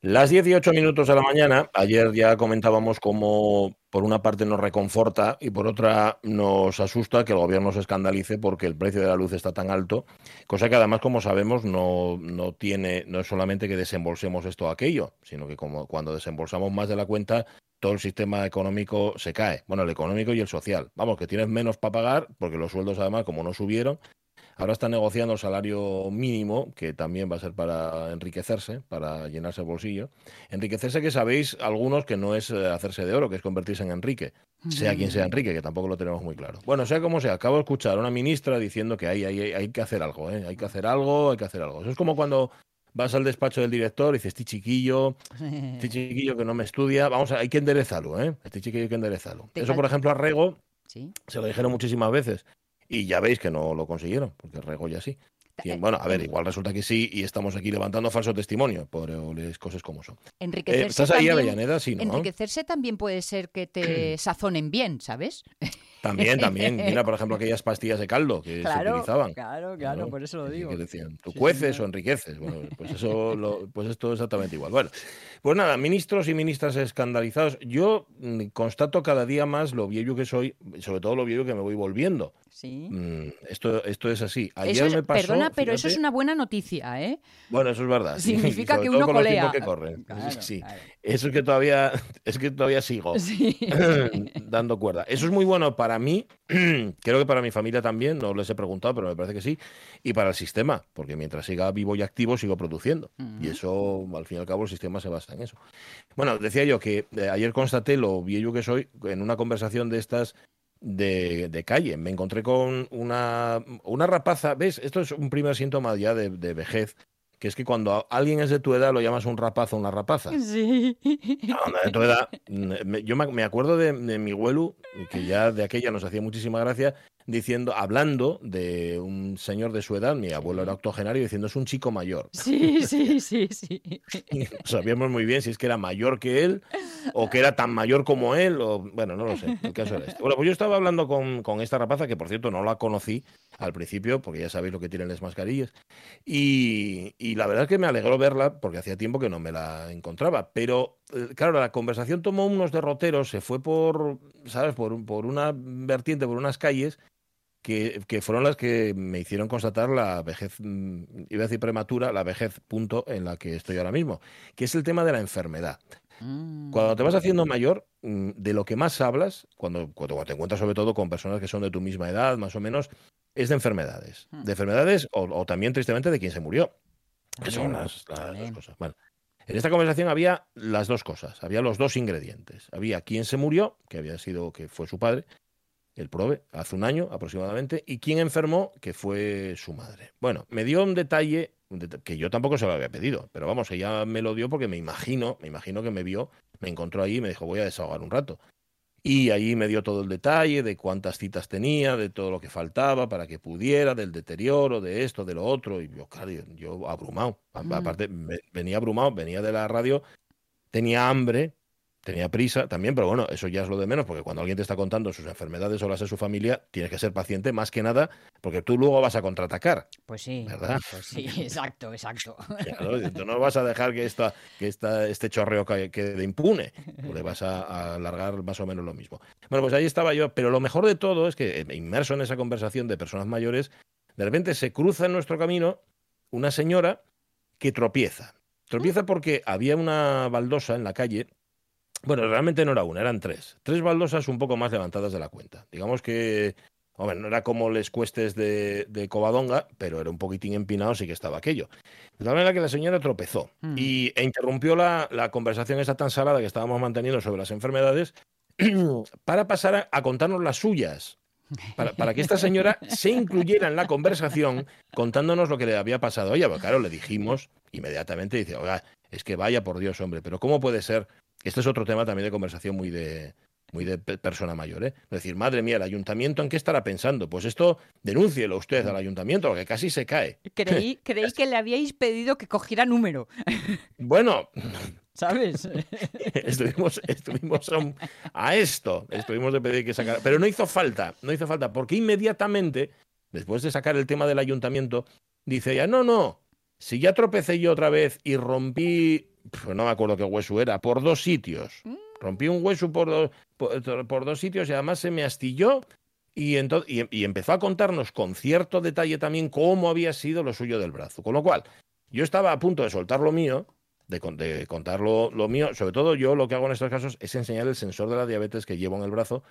Las 18 minutos de la mañana, ayer ya comentábamos cómo por una parte nos reconforta y por otra nos asusta que el gobierno se escandalice porque el precio de la luz está tan alto, cosa que además, como sabemos, no, no tiene, no es solamente que desembolsemos esto o aquello, sino que como cuando desembolsamos más de la cuenta, todo el sistema económico se cae. Bueno, el económico y el social. Vamos, que tienes menos para pagar, porque los sueldos además, como no subieron, Ahora están negociando el salario mínimo, que también va a ser para enriquecerse, para llenarse el bolsillo. Enriquecerse, que sabéis algunos que no es eh, hacerse de oro, que es convertirse en Enrique, sea quien sea Enrique, que tampoco lo tenemos muy claro. Bueno, sea como sea, acabo de escuchar a una ministra diciendo que hay, hay, hay que hacer algo, ¿eh? hay que hacer algo, hay que hacer algo. Eso es como cuando vas al despacho del director y dices, este chiquillo, este chiquillo que no me estudia, vamos, a, hay que enderezarlo, ¿eh? Este chiquillo hay que enderezarlo. Eso, por ejemplo, a Rego se lo dijeron muchísimas veces. Y ya veis que no lo consiguieron, porque Regoya sí. Eh, bueno, a ver, igual resulta que sí y estamos aquí levantando falso testimonio por las cosas como son. Enriquecerse eh, ¿Estás ahí, Avellaneda? Sí, ¿no? Enriquecerse también puede ser que te sazonen bien, ¿sabes? También, también. Mira, por ejemplo, aquellas pastillas de caldo que se utilizaban. Claro, claro, por eso lo digo. Que decían, tú cueces o enriqueces. Bueno, pues eso, lo, pues esto es exactamente igual. Bueno, pues nada, ministros y ministras escandalizados. Yo mm, constato cada día más lo viejo que soy, sobre todo lo viejo que me voy volviendo. Sí. Mm, esto, esto es así. Ayer me pasó, perdona, pero eso es una buena noticia, ¿eh? Bueno, eso es verdad. Significa que uno colea. Que corren. sí. Eso es que todavía, es que todavía sigo dando cuerda. Eso es muy bueno para mí, creo que para mi familia también, no les he preguntado, pero me parece que sí, y para el sistema, porque mientras siga vivo y activo, sigo produciendo. Y eso, al fin y al cabo, el sistema se basa en eso. Bueno, decía yo que eh, ayer constaté lo viejo que soy en una conversación de estas de, calle. Me encontré con una, una rapaza, ¿ves? Esto es un primer síntoma ya de, de vejez que es que cuando alguien es de tu edad lo llamas un rapazo o una rapaza. Sí. de tu edad. Yo me acuerdo de, de mi abuelo, que ya de aquella nos hacía muchísima gracia, diciendo, hablando de un señor de su edad, mi abuelo era octogenario, diciendo es un chico mayor. Sí, sí, sí, sí. sabíamos muy bien si es que era mayor que él o que era tan mayor como él, o bueno, no lo sé. El caso era este. Bueno, pues yo estaba hablando con, con esta rapaza, que por cierto no la conocí al principio, porque ya sabéis lo que tienen las mascarillas. Y, y, la verdad es que me alegró verla, porque hacía tiempo que no me la encontraba. Pero, eh, claro, la conversación tomó unos derroteros, se fue por, ¿sabes?, por, por una vertiente, por unas calles, que, fueron las que me hicieron constatar la vejez, mm, iba a decir prematura, la vejez punto en la que estoy ahora mismo, que es el tema de la enfermedad. Mm. Cuando te vas haciendo mayor, mm, de lo que más hablas, cuando, cuando te encuentras sobre todo con personas que son de tu misma edad, más o menos, es de enfermedades. De enfermedades o, también, tristemente, de quien se murió. Que son las, las cosas. Bueno, en esta conversación había las dos cosas, había los dos ingredientes. Había quien se murió, que había sido, que fue su padre, el prove, hace un año aproximadamente, y quién enfermó, que fue su madre. Bueno, me dio un detalle que yo tampoco se lo había pedido, pero vamos, ella me lo dio porque me imagino, me imagino que me vio, me encontró ahí y me dijo, voy a desahogar un rato. Y allí me dio todo el detalle de cuántas citas tenía, de todo lo que faltaba para que pudiera, del deterioro, de esto, de lo otro. Y yo, claro, yo abrumado. Aparte, venía abrumado, venía de la radio, tenía hambre, tenía prisa también, pero bueno, eso ya es lo de menos, porque cuando alguien te está contando sus enfermedades o las de su familia, tienes que ser paciente más que nada, porque tú luego vas a contraatacar. Pues sí, ¿verdad? Pues sí, exacto, exacto. tú no vas a dejar que, esta, que esta, este chorreo quede impune, le vas a, alargar más o menos lo mismo. Bueno, pues ahí estaba yo, pero lo mejor de todo es que eh, inmerso en esa conversación de personas mayores, de repente se cruza en nuestro camino una señora que tropieza. Tropieza porque había una baldosa en la calle bueno, realmente no era una, eran tres. Tres baldosas un poco más levantadas de la cuenta. Digamos que, hombre, no era como les cuestes de, de Covadonga, pero era un poquitín empinado, sí que estaba aquello. De tal manera que la señora tropezó mm. y, e interrumpió la, la, conversación esa tan salada que estábamos manteniendo sobre las enfermedades para pasar a, contarnos las suyas. Para, para, que esta señora se incluyera en la conversación contándonos lo que le había pasado a ella. Porque claro, le dijimos inmediatamente, dice, oiga, es que vaya por Dios, hombre, pero ¿cómo puede ser este es otro tema también de conversación muy de, muy de persona mayor, ¿eh? Es decir, madre mía, el ayuntamiento, ¿en qué estará pensando? Pues esto, denúncielo usted al ayuntamiento, porque casi se cae. Creí, creí que le habíais pedido que cogiera número. Bueno. ¿Sabes? estuvimos, estuvimos a, esto, estuvimos de pedir que sacara, pero no hizo falta, no hizo falta, porque inmediatamente, después de sacar el tema del ayuntamiento, dice ella, no, no, si ya tropecé yo otra vez y rompí pues no me acuerdo qué hueso era, por dos sitios. Mm. Rompí un hueso por, dos- por, por dos sitios y además se me astilló y, y, y empezó a contarnos con cierto detalle también cómo había sido lo suyo del brazo. Con lo cual, yo estaba a punto de soltar lo mío, de contar lo, lo mío. Sobre todo yo lo que hago en estos casos es enseñar el sensor de la diabetes que llevo en el brazo,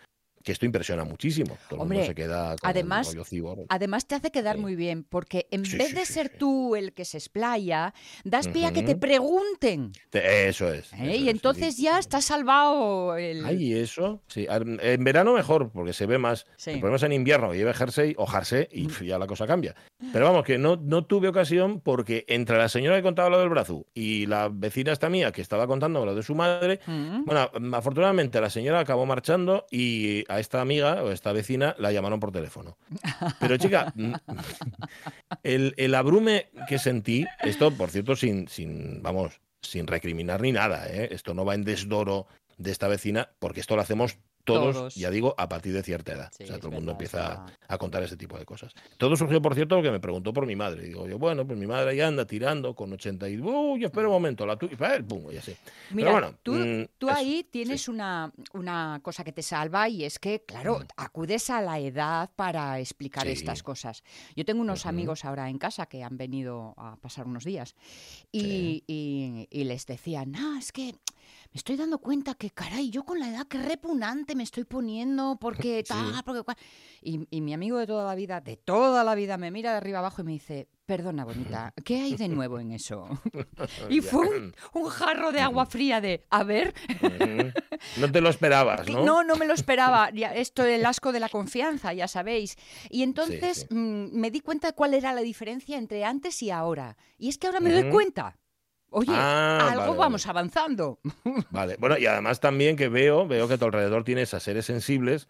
que esto impresiona muchísimo. Todo el mundo Hombre, se queda con además- el rollo. Además te hace quedar Sí. muy bien, porque en Sí, vez sí, de ser tú el que se explaya, das pie a que te pregunten. Te- Eso es. ¿eh? eso Y es, entonces ya está salvado el... Ay, eso. Sí, en verano mejor, porque se ve más. Sí. El problema es en invierno, que lleve jersey o jersey y pf, ya la cosa cambia. Pero vamos, que no, no tuve ocasión porque entre la señora que contaba lo del brazo y la vecina esta mía que estaba contando lo de su madre, Mm. bueno, afortunadamente la señora acabó marchando y a esta amiga o esta vecina la llamaron por teléfono. Pero chica, el, el abrume que sentí, esto por cierto sin, sin, vamos, sin recriminar ni nada, ¿eh? esto no va en desdoro de esta vecina, porque esto lo hacemos todos, Todos. ya digo, a partir de cierta edad. Sí, o sea, todo el mundo empieza a contar ese tipo de cosas. Todo surgió, por cierto, porque me preguntó por mi madre. Y digo yo, bueno, pues mi madre ahí anda tirando con 80 y... Uy, espera un momento, la tuya... Pum, y así. Mira, bueno, tú, mm, tú eso, ahí tienes una, una cosa que te salva y es que, claro, acudes a la edad para explicar Sí. estas cosas. Yo tengo unos amigos ahora en casa que han venido a pasar unos días y, y- y les decían, ah, es que me estoy dando cuenta que, caray, yo con la edad que repugnante me estoy poniendo porque Sí. tal, porque cual. Y, y mi amigo de toda la vida, de toda la vida, me mira de arriba abajo y me dice, perdona, bonita, ¿qué hay de nuevo en eso? Y fue un, un jarro de agua fría de, a ver. No te lo esperabas, ¿no? no, no me lo esperaba. Esto el asco de la confianza, ya sabéis. Y entonces sí. mm, me di cuenta de cuál era la diferencia entre antes y ahora. Y es que ahora me doy cuenta. Oye, Ah, algo vale, vamos avanzando. Vale, bueno, y además también que veo, veo que a tu alrededor tienes a seres sensibles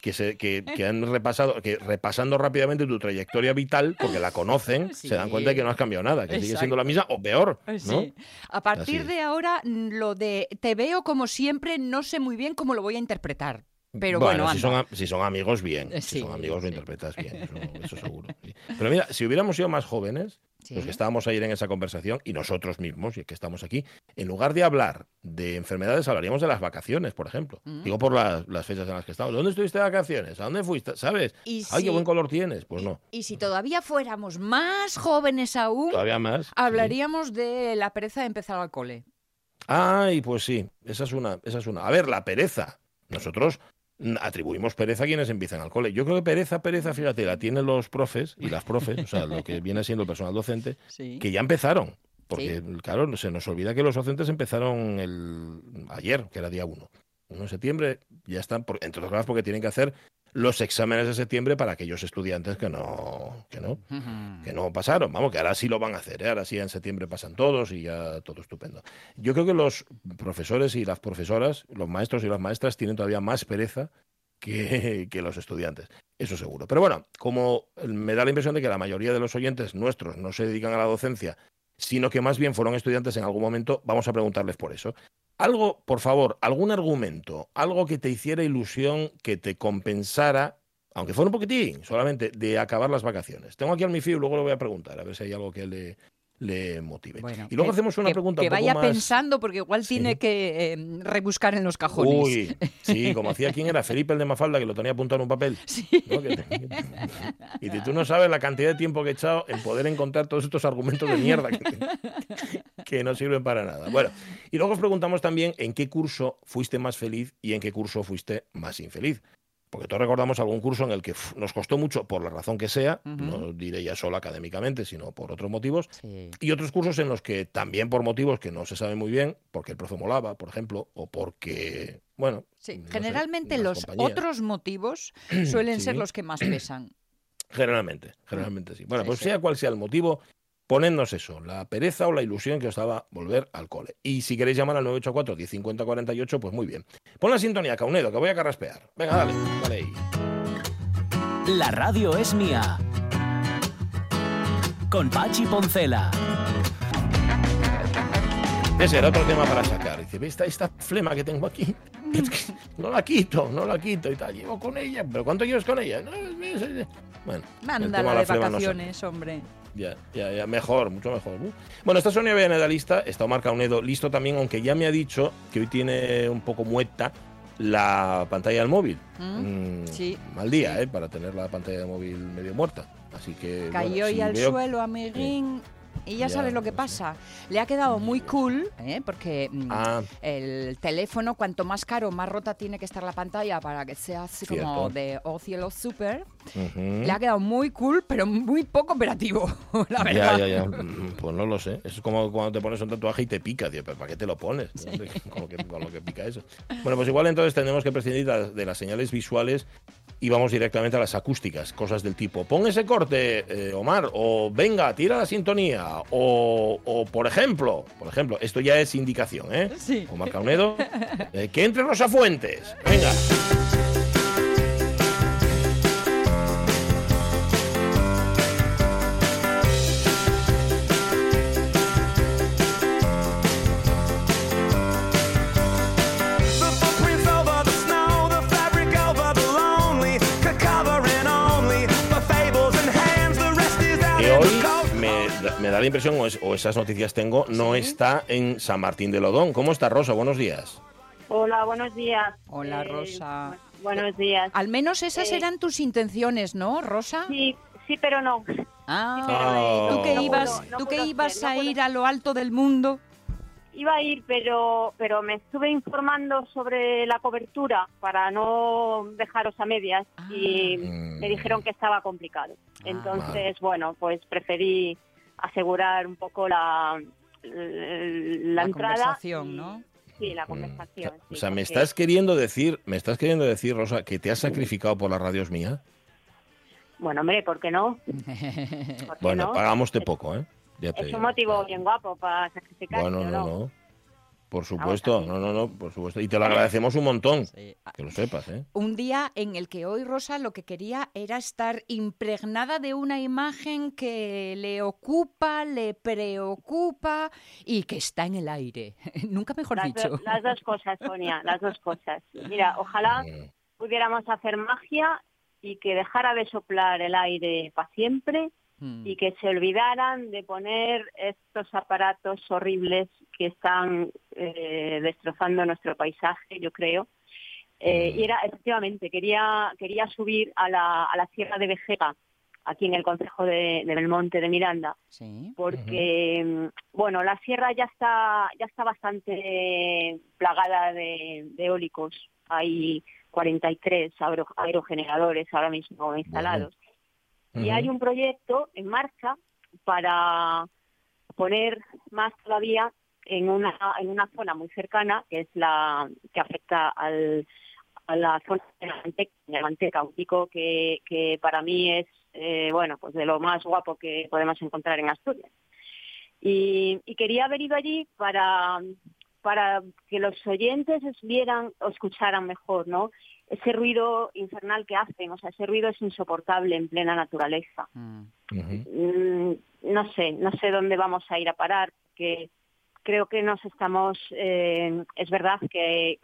que, se, que, que han repasado, que repasando rápidamente tu trayectoria vital, porque la conocen, se dan cuenta de que no has cambiado nada, que sigue siendo la misma o peor, ¿no? Sí. A partir Así. de ahora, lo de te veo como siempre, no sé muy bien cómo lo voy a interpretar. Pero bueno, bueno, si, son, am- si son amigos, bien. Eh, Si son amigos, sí. lo interpretas bien, eso, eso seguro. sí. Pero mira, si hubiéramos sido más jóvenes, Sí. los que estábamos ayer en esa conversación, y nosotros mismos, y que estamos aquí, en lugar de hablar de enfermedades, hablaríamos de las vacaciones, por ejemplo. Mm. Digo por las, las fechas en las que estamos. ¿Dónde estuviste de vacaciones? ¿A dónde fuiste? ¿Sabes? Y Ay, qué buen color tienes. Pues no, Y si todavía fuéramos más jóvenes aún, todavía más. sí. hablaríamos de la pereza de empezar al cole. Ay, pues sí, esa es una, esa es una. A ver, la pereza. Nosotros atribuimos pereza a quienes empiezan al cole. Yo creo que pereza, pereza, fíjate, la tienen los profes y las profes, o sea, lo que viene siendo el personal docente, Sí. que ya empezaron. Porque, claro, se nos olvida que los docentes empezaron el ayer, que era día 1. 1 de septiembre, ya están, por, entre otras cosas, porque tienen que hacer los exámenes de septiembre para aquellos estudiantes que no, que no, que no pasaron. Vamos, que ahora sí lo van a hacer, ¿eh? ahora sí en septiembre pasan todos y ya todo estupendo. Yo creo que los profesores y las profesoras, los maestros y las maestras tienen todavía más pereza que, que los estudiantes, eso seguro. Pero bueno, como me da la impresión de que la mayoría de los oyentes nuestros no se dedican a la docencia, sino que más bien fueron estudiantes en algún momento, vamos a preguntarles por eso. Algo, por favor, algún argumento, algo que te hiciera ilusión, que te compensara, aunque fuera un poquitín, solamente, de acabar las vacaciones. Tengo aquí al mi y luego le voy a preguntar, a ver si hay algo que le, le motive. Bueno, y luego que- hacemos una que- pregunta que un poco vaya más... pensando porque igual Sí. tiene que eh, rebuscar en los cajones. Uy, sí, como hacía quién era, Felipe el de Mafalda, que lo tenía apuntado en un papel. Sí. ¿no? Que te- Y tú no sabes la cantidad de tiempo que he echado en poder encontrar todos estos argumentos de mierda que, que no sirven para nada. Bueno, y luego os preguntamos también en qué curso fuiste más feliz y en qué curso fuiste más infeliz. Porque todos recordamos algún curso en el que nos costó mucho, por la razón que sea, no diré ya solo académicamente, sino por otros motivos, Sí. y otros cursos en los que también por motivos que no se saben muy bien, porque el profe molaba, por ejemplo, o porque, bueno, Sí, no Generalmente los compañías. otros motivos suelen ser los que más pesan. Generalmente, generalmente sí. Bueno, pues sea cual sea el motivo, ponednos eso, la pereza o la ilusión que os daba volver al cole. Y si queréis llamar al 984 1050 48, pues muy bien. Pon la sintonía, Caunedo, que voy a carraspear. Venga, dale, dale ahí. La radio es mía. Con Pachi Poncela. Ese era otro tema para sacar. Dice, esta, esta flema que tengo aquí, es que no la quito, no la quito y tal. Llevo con ella, pero ¿cuánto llevas con ella? No, es- es- es- Bueno, Mándala la de no vacaciones, hombre. ya, ya, ya, mejor, mucho mejor. Bueno, esta Sonia Villaneda lista, está Omar Caunedo listo también, aunque ya me ha dicho que hoy tiene un poco muerta la pantalla del móvil. Mm, Mm, sí, Mal día, ¿eh? Para tener la pantalla del móvil medio muerta. Así que. Cayó bueno, y al veo- suelo a Meguín. Y ya, Ya, sabes lo que pasa. Le ha quedado muy cool, ¿eh? porque mm, Ah, el teléfono, cuanto más caro, más rota tiene que estar la pantalla para que sea así como Cierto. de oh cielo super. Ujú. Le ha quedado muy cool, pero muy poco operativo, la Ya, verdad. ya, ya. Mm, Pues no lo sé. Es como cuando te pones un tatuaje y te pica, tío. ¿Pero para qué te lo pones? No sé, Con, lo que, con lo que pica eso. Bueno, pues igual entonces tenemos que prescindir de de las señales visuales y vamos directamente a las acústicas. Cosas del tipo, pon ese corte, eh, Omar, o venga, tira la sintonía, o, o, por ejemplo, por ejemplo, esto ya es indicación, ¿eh? Sí. Omar Caunedo, eh, que entre Rosa Fuentes. Venga. Me, da- la impresión, o, es- o esas noticias tengo, no está en San Martín de Lodón. ¿Cómo está Rosa? Buenos días. Hola, buenos días. Hola, Eh, Rosa. bu- buenos días. Al menos esas Eh, eran tus intenciones, ¿no, Rosa? Sí, sí, pero no. Ah, Ah. tú que No ibas, pudo- no tú que ibas ser, no a pudo ir a lo alto del mundo. Iba a ir, pero, pero me estuve informando sobre la cobertura para no dejaros a medias y Mm. me dijeron que estaba complicado. Ah. Entonces, bueno, pues preferí asegurar un poco la, la, La entrada. conversación, y- ¿no? Sí, la Mm. O conversación. sea, sí, o sea, me porque- estás queriendo decir, me estás queriendo decir, Rosa, que te has sacrificado por las radios mías. Bueno, hombre, ¿por qué no? ¿Por qué Bueno, no? pagámoste Es- poco, ¿eh? Ya te Es digo. un motivo bien guapo para sacrificarse, Bueno, ¿o no, no? no. Por supuesto, también. no, no, no, por supuesto. Y te lo agradecemos un montón. Sí. Que lo sepas, ¿eh? Un día en el que hoy Rosa lo que quería era estar impregnada de una imagen que le ocupa, le preocupa y que está en el aire. Nunca mejor Las, dicho. do- las dos cosas, Sonia, las dos cosas. Mira, ojalá pudiéramos hacer magia y que dejara de soplar el aire para siempre Mm. y que se olvidaran de poner estos aparatos horribles que están eh, destrozando nuestro paisaje, yo creo. Eh, y era, efectivamente, quería, quería subir a la, a la Sierra de Vejega, aquí en el Concejo de, de Belmonte de Miranda, Sí. porque mm, bueno la sierra ya está ya está bastante plagada de, de eólicos hay 43 aero- aerogeneradores ahora mismo instalados y hay un proyecto en marcha para poner más todavía en una en una zona muy cercana que es la que afecta al a la zona de manteca, manteca que, que para mí es eh, bueno pues de lo más guapo que podemos encontrar en Asturias. Y, quería haber ido allí para para que los oyentes vieran o escucharan mejor no ese ruido infernal que hacen o sea ese ruido es insoportable en plena naturaleza. Mm. Mm, no sé, no sé dónde vamos a ir a parar, que creo que nos estamos, eh, es verdad que,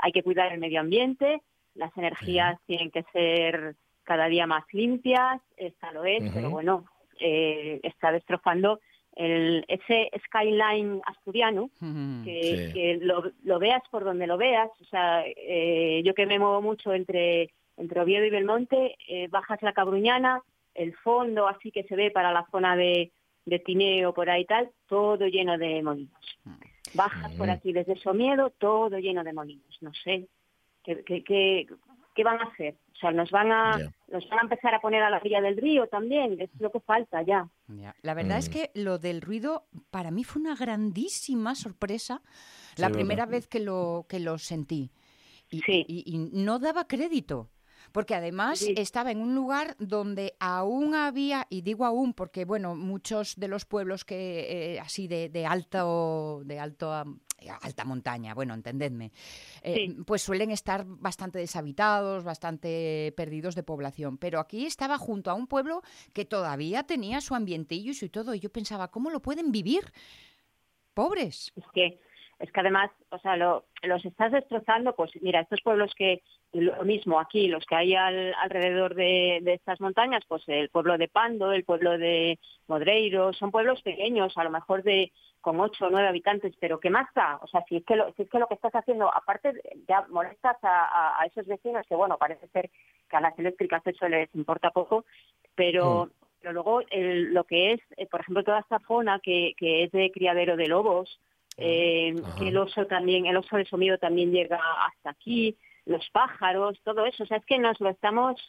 hay que cuidar el medio ambiente, las energías tienen que ser cada día más limpias, esta lo es, pero bueno, eh, está destrozando el, ese skyline asturiano Mm. que, Sí. que lo, lo veas por donde lo veas. O sea, eh, yo que me muevo mucho entre, entre Oviedo y Belmonte, eh, bajas la Cabruñana, el fondo así que se ve para la zona de, de Tineo, por ahí y tal, todo lleno de molinos. Bajas por Mm. aquí desde Somiedo, todo lleno de molinos. No sé, ¿qué, qué, qué, qué van a hacer? O sea, nos van a, Ya. nos van a empezar a poner a la orilla del río también, es lo que falta ya. La verdad es Mm. que lo del ruido para mí fue una grandísima sorpresa Sí, la primera verdad. vez que lo, que lo sentí. Y, Sí. y- y no daba crédito. Porque además Sí. estaba en un lugar donde aún había, y digo aún porque, bueno, muchos de los pueblos que eh, así de, de alto, de alto alta montaña, bueno, entendedme, eh, Sí. pues suelen estar bastante deshabitados, bastante perdidos de población. Pero aquí estaba junto a un pueblo que todavía tenía su ambientillo y su todo. Y yo pensaba, ¿cómo lo pueden vivir? Pobres. Es que, es que además, o sea, lo- los estás destrozando, pues mira, estos pueblos que, lo mismo aquí, los que hay al- alrededor de, de estas montañas, pues el pueblo de Pando, el pueblo de Modreiro, son pueblos pequeños, a lo mejor de con ocho o nueve habitantes, pero ¿qué más da? O sea, si es que lo, si es que lo que estás haciendo, aparte ya molestas a, a- a esos vecinos, que bueno, parece ser que a las eléctricas eso les importa poco, pero, pero luego el- lo que es, eh, por ejemplo, toda esta zona que, que es de criadero de lobos, eh, Ajá. que el oso también, el oso de somido también llega hasta aquí, los pájaros, todo eso, o sea, es que nos lo estamos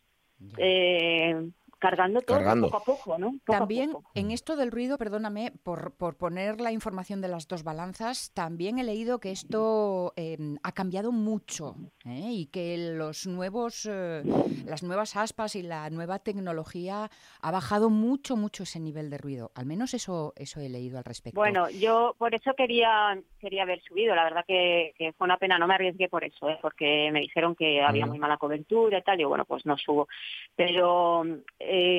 eh, cargando todo Cargando. poco a poco, ¿no? Poco También poco. en esto del ruido, perdóname por, por poner la información de las dos balanzas, también he leído que esto eh, ha cambiado mucho ¿eh? y que los nuevos, eh, las nuevas aspas y la nueva tecnología ha bajado mucho, mucho ese nivel de ruido. Al menos eso, eso he leído al respecto. Bueno, yo por eso quería quería haber subido. La verdad que, que fue una pena, no me arriesgué por eso, ¿eh? porque me dijeron que había muy mala cobertura y tal. Y yo, bueno, pues no subo. Pero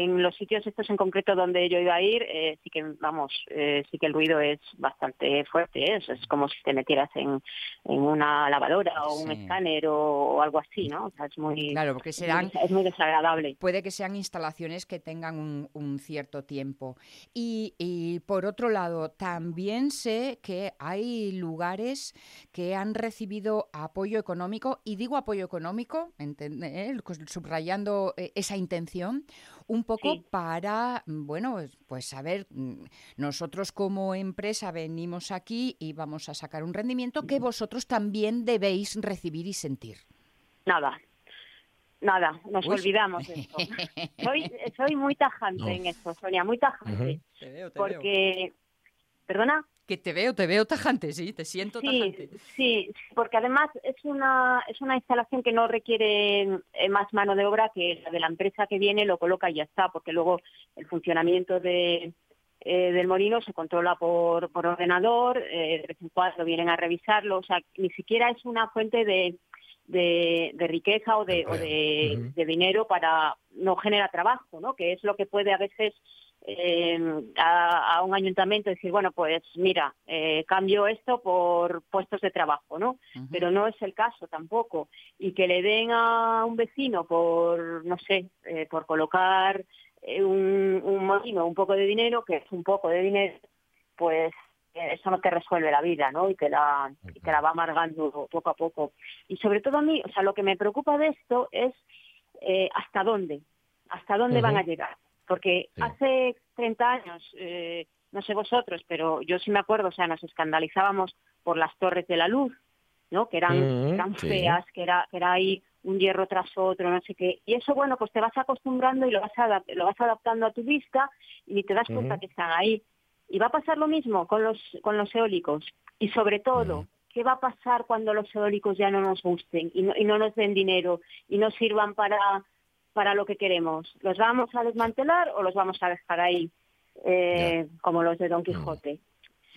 en los sitios estos en concreto donde yo iba a ir, eh, sí que, vamos, eh, sí que el ruido es bastante fuerte. ¿eh? Eso es como si te metieras en, en una lavadora o un escáner o, o algo así, ¿no? O sea, es muy, Claro, porque serán es muy desagradable. puede que sean instalaciones que tengan un, un cierto tiempo. Y, y, por otro lado, también sé que hay lugares que han recibido apoyo económico, y digo apoyo económico, eh, subrayando eh, esa intención, un poco Sí. para, mm, bueno, pues saber, mm, nosotros como empresa venimos aquí y vamos a sacar un rendimiento que vosotros también debéis recibir y sentir. Nada. Nada, nos Uy. olvidamos de esto. soy, soy muy tajante No. en esto, Sonia, muy tajante. Ujú. Te veo, Porque, ¿perdona? Que te veo, te veo tajante, sí, te siento Sí, tajante. sí, porque además es una es una instalación que no requiere eh, más mano de obra que la de la empresa que viene lo coloca y ya está, porque luego el funcionamiento de eh, del molino se controla por, por ordenador, eh, de vez en cuando vienen a revisarlo, o sea, ni siquiera es una fuente de, de, de riqueza o de, o de dinero para no genera trabajo, ¿no? Que es lo que puede a veces eh, a, a un ayuntamiento decir, bueno, pues mira, eh, cambio esto por puestos de trabajo, ¿no? Pero no es el caso tampoco. Y que le den a un vecino por, no sé, eh, por colocar eh, un, un molino, un poco de dinero, que es un poco de dinero, pues eh, eso no te resuelve la vida, ¿no? Y te la, y te la va amargando poco a poco. Y sobre todo a mí, o sea, lo que me preocupa de esto es hasta dónde, hasta dónde van a llegar. Porque Sí. hace 30 años, eh, no sé vosotros, pero yo sí me acuerdo, o sea, nos escandalizábamos por las torres de la luz, ¿no? Que eran, eran sí. feas, que era, que era ahí un hierro tras otro, no sé qué. Y eso, bueno, pues te vas acostumbrando y lo vas, lo vas adaptando a tu vista y te das cuenta que están ahí. Y va a pasar lo mismo con los, con los eólicos. Y sobre todo. ¿qué va a pasar cuando los eólicos ya no nos gusten y no, y no nos den dinero y no sirvan para, para lo que queremos? ¿Los vamos a desmantelar o los vamos a dejar ahí eh, como los de Don Quijote?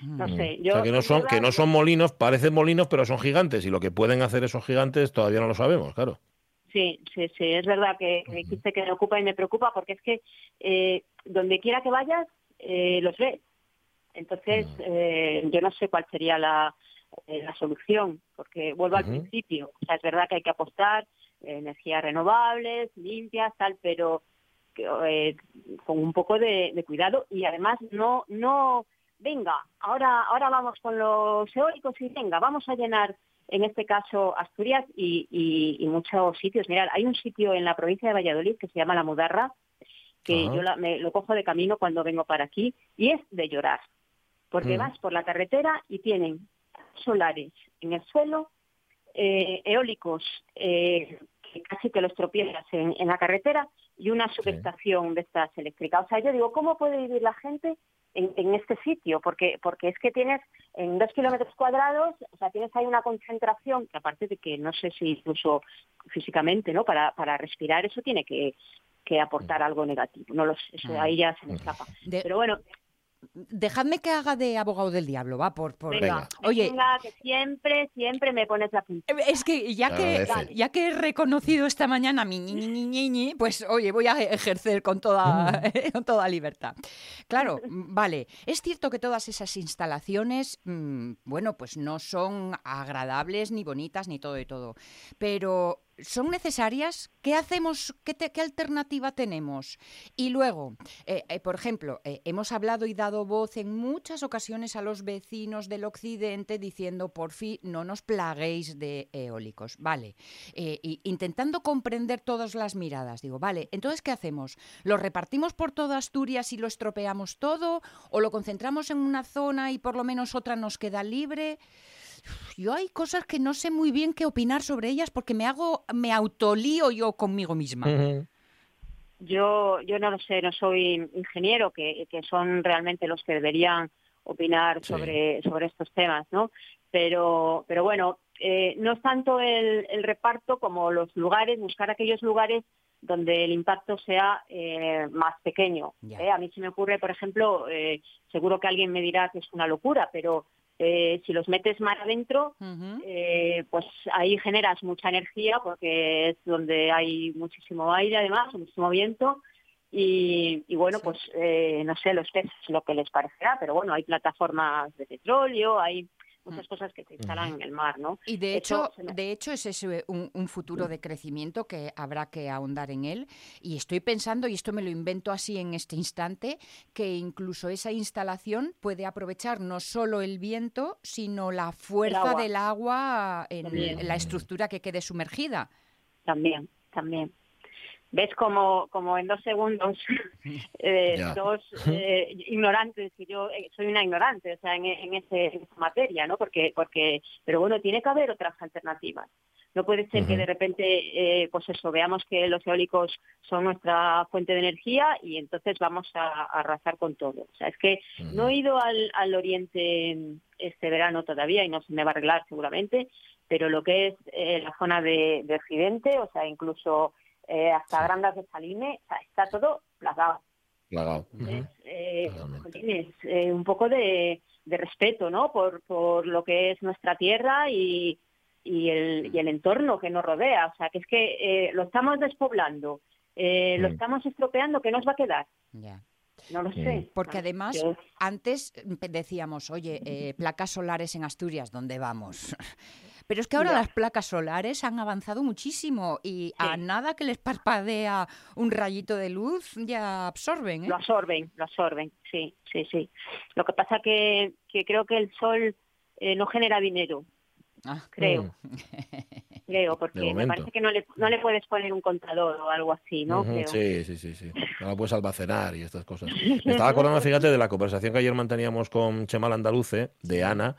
No Mm. sé, O yo... sea, que no son, que no son molinos, parecen molinos, pero son gigantes. Y lo que pueden hacer esos gigantes todavía no lo sabemos, claro. Sí, sí, sí, es verdad que, dijiste que me ocupa y me preocupa porque es que eh, donde quiera que vayas eh, los ves. Entonces, Mm. eh, yo no sé cuál sería la, eh, la solución, porque vuelvo al principio. O sea, es verdad que hay que apostar energías renovables, limpias, tal, pero eh, con un poco de, de cuidado y además no, no, venga, ahora, ahora vamos con los eólicos y venga, vamos a llenar en este caso Asturias y, y- y muchos sitios. Mirad, hay un sitio en la provincia de Valladolid que se llama La Mudarra, que Ajá. yo la- me, lo cojo de camino cuando vengo para aquí, y es de llorar, porque Mm. vas por la carretera y tienen solares en el suelo, eh, eólicos eh, que casi que los tropiezas en, en la carretera y una subestación de estas eléctricas. O sea, yo digo, ¿cómo puede vivir la gente en, en este sitio? Porque, porque es que tienes en dos kilómetros cuadrados, o sea, tienes ahí una concentración que aparte de que no sé si incluso físicamente, ¿no? Para, para respirar eso tiene que, que aportar algo negativo. No lo sé, eso Mm. ahí ya se me escapa. De- Pero bueno, dejadme que haga de abogado del diablo, va, por... por... Venga, Oye, venga, que siempre, siempre me pones la punta. Es que ya que, ya que he reconocido esta mañana mi ñi, ñi, ñi, ñi, ñi, pues oye, voy a ejercer con toda, con toda libertad. Claro, mm, vale. Es cierto que todas esas instalaciones, mm, bueno, pues no son agradables, ni bonitas, ni todo y todo. Pero ¿son necesarias? ¿Qué hacemos? ¿Qué, te- qué alternativa tenemos? Y luego, eh, eh, por ejemplo, eh, hemos hablado y dado voz en muchas ocasiones a los vecinos del occidente diciendo, por fin, no nos plaguéis de eólicos. Vale, intentando comprender todas las miradas. Digo, vale, entonces, ¿qué hacemos? ¿Lo repartimos por toda Asturias y lo estropeamos todo? ¿O lo concentramos en una zona y por lo menos otra nos queda libre? Yo hay cosas que no sé muy bien qué opinar sobre ellas porque me hago, me autolío yo conmigo misma. Yo, yo no lo sé, no soy ingeniero, que, que son realmente los que deberían opinar Sí. sobre, sobre estos temas, ¿no? Pero, pero bueno, eh, no es tanto el, el reparto como los lugares, buscar aquellos lugares donde el impacto sea eh, más pequeño. ¿eh? A mí se me ocurre, por ejemplo, eh, seguro que alguien me dirá que es una locura, pero eh, si los metes mar adentro, eh, pues ahí generas mucha energía porque es donde hay muchísimo aire además, muchísimo viento y, y bueno, Sí. pues eh, no sé los peces lo que les parecerá, pero bueno, hay plataformas de petróleo, hay muchas cosas que se instalan en el mar, ¿no? Y de hecho, me- de hecho es ese un, un futuro de crecimiento que habrá que ahondar en él. Y estoy pensando, y esto me lo invento así en este instante, que incluso esa instalación puede aprovechar no solo el viento, sino la fuerza agua. del agua en También. la estructura que quede sumergida. También, también. ¿Ves como, como en dos segundos eh, dos eh, ignorantes, que yo eh, soy una ignorante, o sea, en, en, ese, en esa materia, ¿no? Porque, porque, pero bueno, tiene que haber otras alternativas. No puede ser que de repente, pues eso, veamos que los eólicos son nuestra fuente de energía y entonces vamos a, a arrasar con todo. O sea, es que no he ido al, al oriente este verano todavía y no se me va a arreglar seguramente, pero lo que es la zona de, de Occidente, o sea, incluso eh, hasta Sí. Grandas de Salime, o sea, está todo plagado. Plagado. Entonces, eh, jolines, eh, un poco de, de respeto, ¿no? Por, por lo que es nuestra tierra y, y, el, y el entorno que nos rodea. O sea, que es que eh, lo estamos despoblando, eh, lo Mm. estamos estropeando, ¿qué nos va a quedar? Ya. No lo Mm. sé. Porque además, yo- antes decíamos, oye, eh, placas solares en Asturias, ¿dónde vamos? Pero es que ahora Ya. las placas solares han avanzado muchísimo y a nada que les parpadea un rayito de luz ya absorben. ¿eh? Lo absorben, lo absorben, sí, sí, sí. Lo que pasa que, que creo que el sol eh, no genera dinero, Ah, creo, Mm. creo, porque me parece que no le, no le puedes poner un contador o algo así, ¿no? Creo. Sí, sí, sí, sí. Ahora puedes almacenar y estas cosas. Me estaba acordando, fíjate, de la conversación que ayer manteníamos con Chemal Andaluce, de Ana,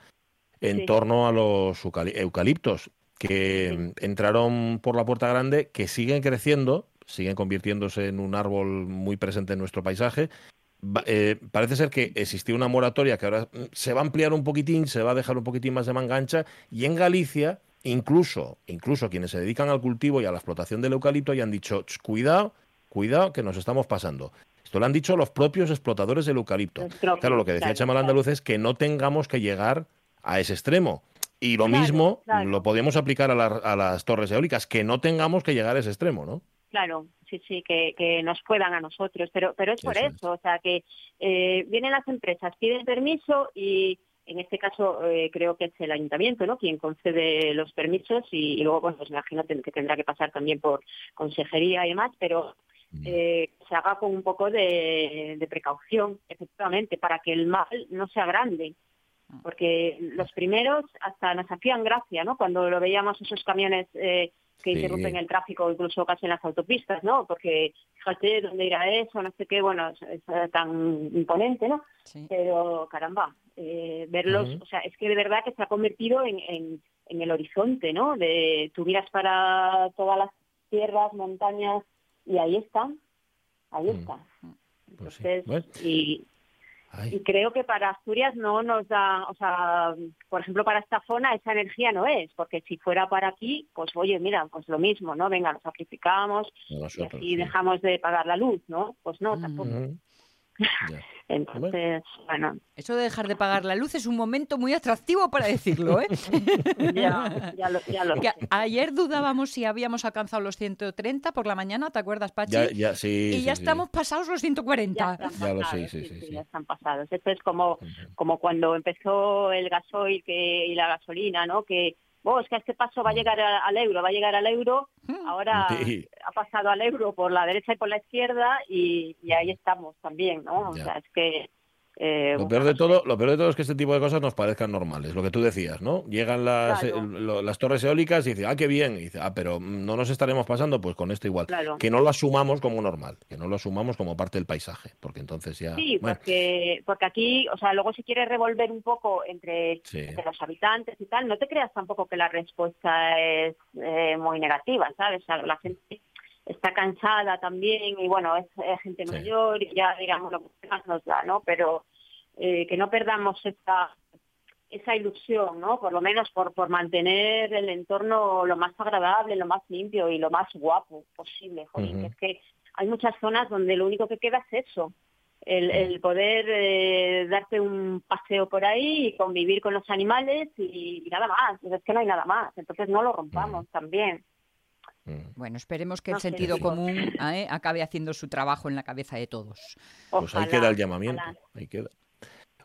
en Sí. torno a los eucali- eucaliptos, que Sí. entraron por la puerta grande, que siguen creciendo, siguen convirtiéndose en un árbol muy presente en nuestro paisaje. Eh, parece ser que existía una moratoria que ahora mm, se va a ampliar un poquitín, se va a dejar un poquitín más de manga ancha, y en Galicia, incluso, incluso quienes se dedican al cultivo y a la explotación del eucalipto, ya han dicho, "Ch, cuidado, cuidado, que nos estamos pasando. Esto lo han dicho los propios explotadores del eucalipto. Propios, Claro, lo que decía claro, Chamal. Andaluz es que no tengamos que llegar a ese extremo. Y lo Claro, mismo claro. lo podemos aplicar a, la- a las torres eólicas, que no tengamos que llegar a ese extremo, ¿no? Claro, sí, sí, que, que nos puedan a nosotros, pero, pero es por Eso eso, es. o sea, que eh, vienen las empresas, piden permiso y en este caso eh, creo que es el ayuntamiento, ¿no? Quien concede los permisos y, y luego, bueno, pues me imagino que que tendrá que pasar también por consejería y demás, pero Mm. eh, se haga con un poco de, de precaución, efectivamente, para que el mal no sea grande. Porque los primeros hasta nos hacían gracia, ¿no? Cuando lo veíamos esos camiones eh, que Sí. interrumpen el tráfico, incluso casi en las autopistas, ¿no? Porque fíjate dónde irá eso, no sé qué, bueno, es, es tan imponente, ¿no? sí. Pero caramba, eh, verlos, o sea, es que de verdad que se ha convertido en, en, en el horizonte, ¿no? De tú miras para todas las tierras, montañas y ahí están, ahí Mm. están. Pues sí. Entonces, Bueno, y, ay, y creo que para Asturias no nos da, o sea, por ejemplo, para esta zona esa energía no es, porque si fuera para aquí, pues oye, mira, pues lo mismo, ¿no? Venga, nos sacrificamos y nosotros, así sí. dejamos de pagar la luz, ¿no? Pues no, Mm. tampoco. Entonces, bueno, Eso de dejar de pagar la luz es un momento muy atractivo para decirlo, ¿eh? ya, ya lo, ya lo Que sé. ayer dudábamos si habíamos alcanzado los 130 por la mañana, ¿te acuerdas, Pachi? Ya, ya, sí. y sí, ya sí. estamos pasados los 140. Ya lo sé, sí, sí, sí. ya están pasados. Esto es como, como cuando empezó el gasoil que, y la gasolina, ¿no? Que, oh, es que este paso va a llegar a- al euro, va a llegar al euro. Ahora Sí. ha pasado al euro por la derecha y por la izquierda y, y ahí estamos también, ¿no? O Ya. sea, es que... eh, Lo peor de todo, lo peor de todo es que este tipo de cosas nos parezcan normales, lo que tú decías, ¿no? Llegan las, Claro. eh, lo- las torres eólicas y dice, ah, qué bien, y dice, ah, pero mm, no nos estaremos pasando, pues con esto igual. Claro. Que no lo asumamos como normal, que no lo asumamos como parte del paisaje, porque entonces ya. Sí, bueno, porque, porque aquí, o sea, luego si quieres revolver un poco entre, Sí. entre los habitantes y tal, no te creas tampoco que la respuesta es eh, muy negativa, ¿sabes? O sea, la gente está cansada también y bueno, es, es gente Sí. mayor y ya digamos lo que más nos da, ¿no? Pero eh, que no perdamos esa esa ilusión, ¿no? Por lo menos por, por mantener el entorno lo más agradable, lo más limpio y lo más guapo posible. Ujú. que es que hay muchas zonas donde lo único que queda es eso, el, el poder eh, darte un paseo por ahí y convivir con los animales y, y nada más. Pues Es que no hay nada más, entonces no lo rompamos también. Mm. Bueno, esperemos que el No sentido común ¿eh? acabe haciendo su trabajo en la cabeza de todos. Pues ahí queda el llamamiento. Ahí queda.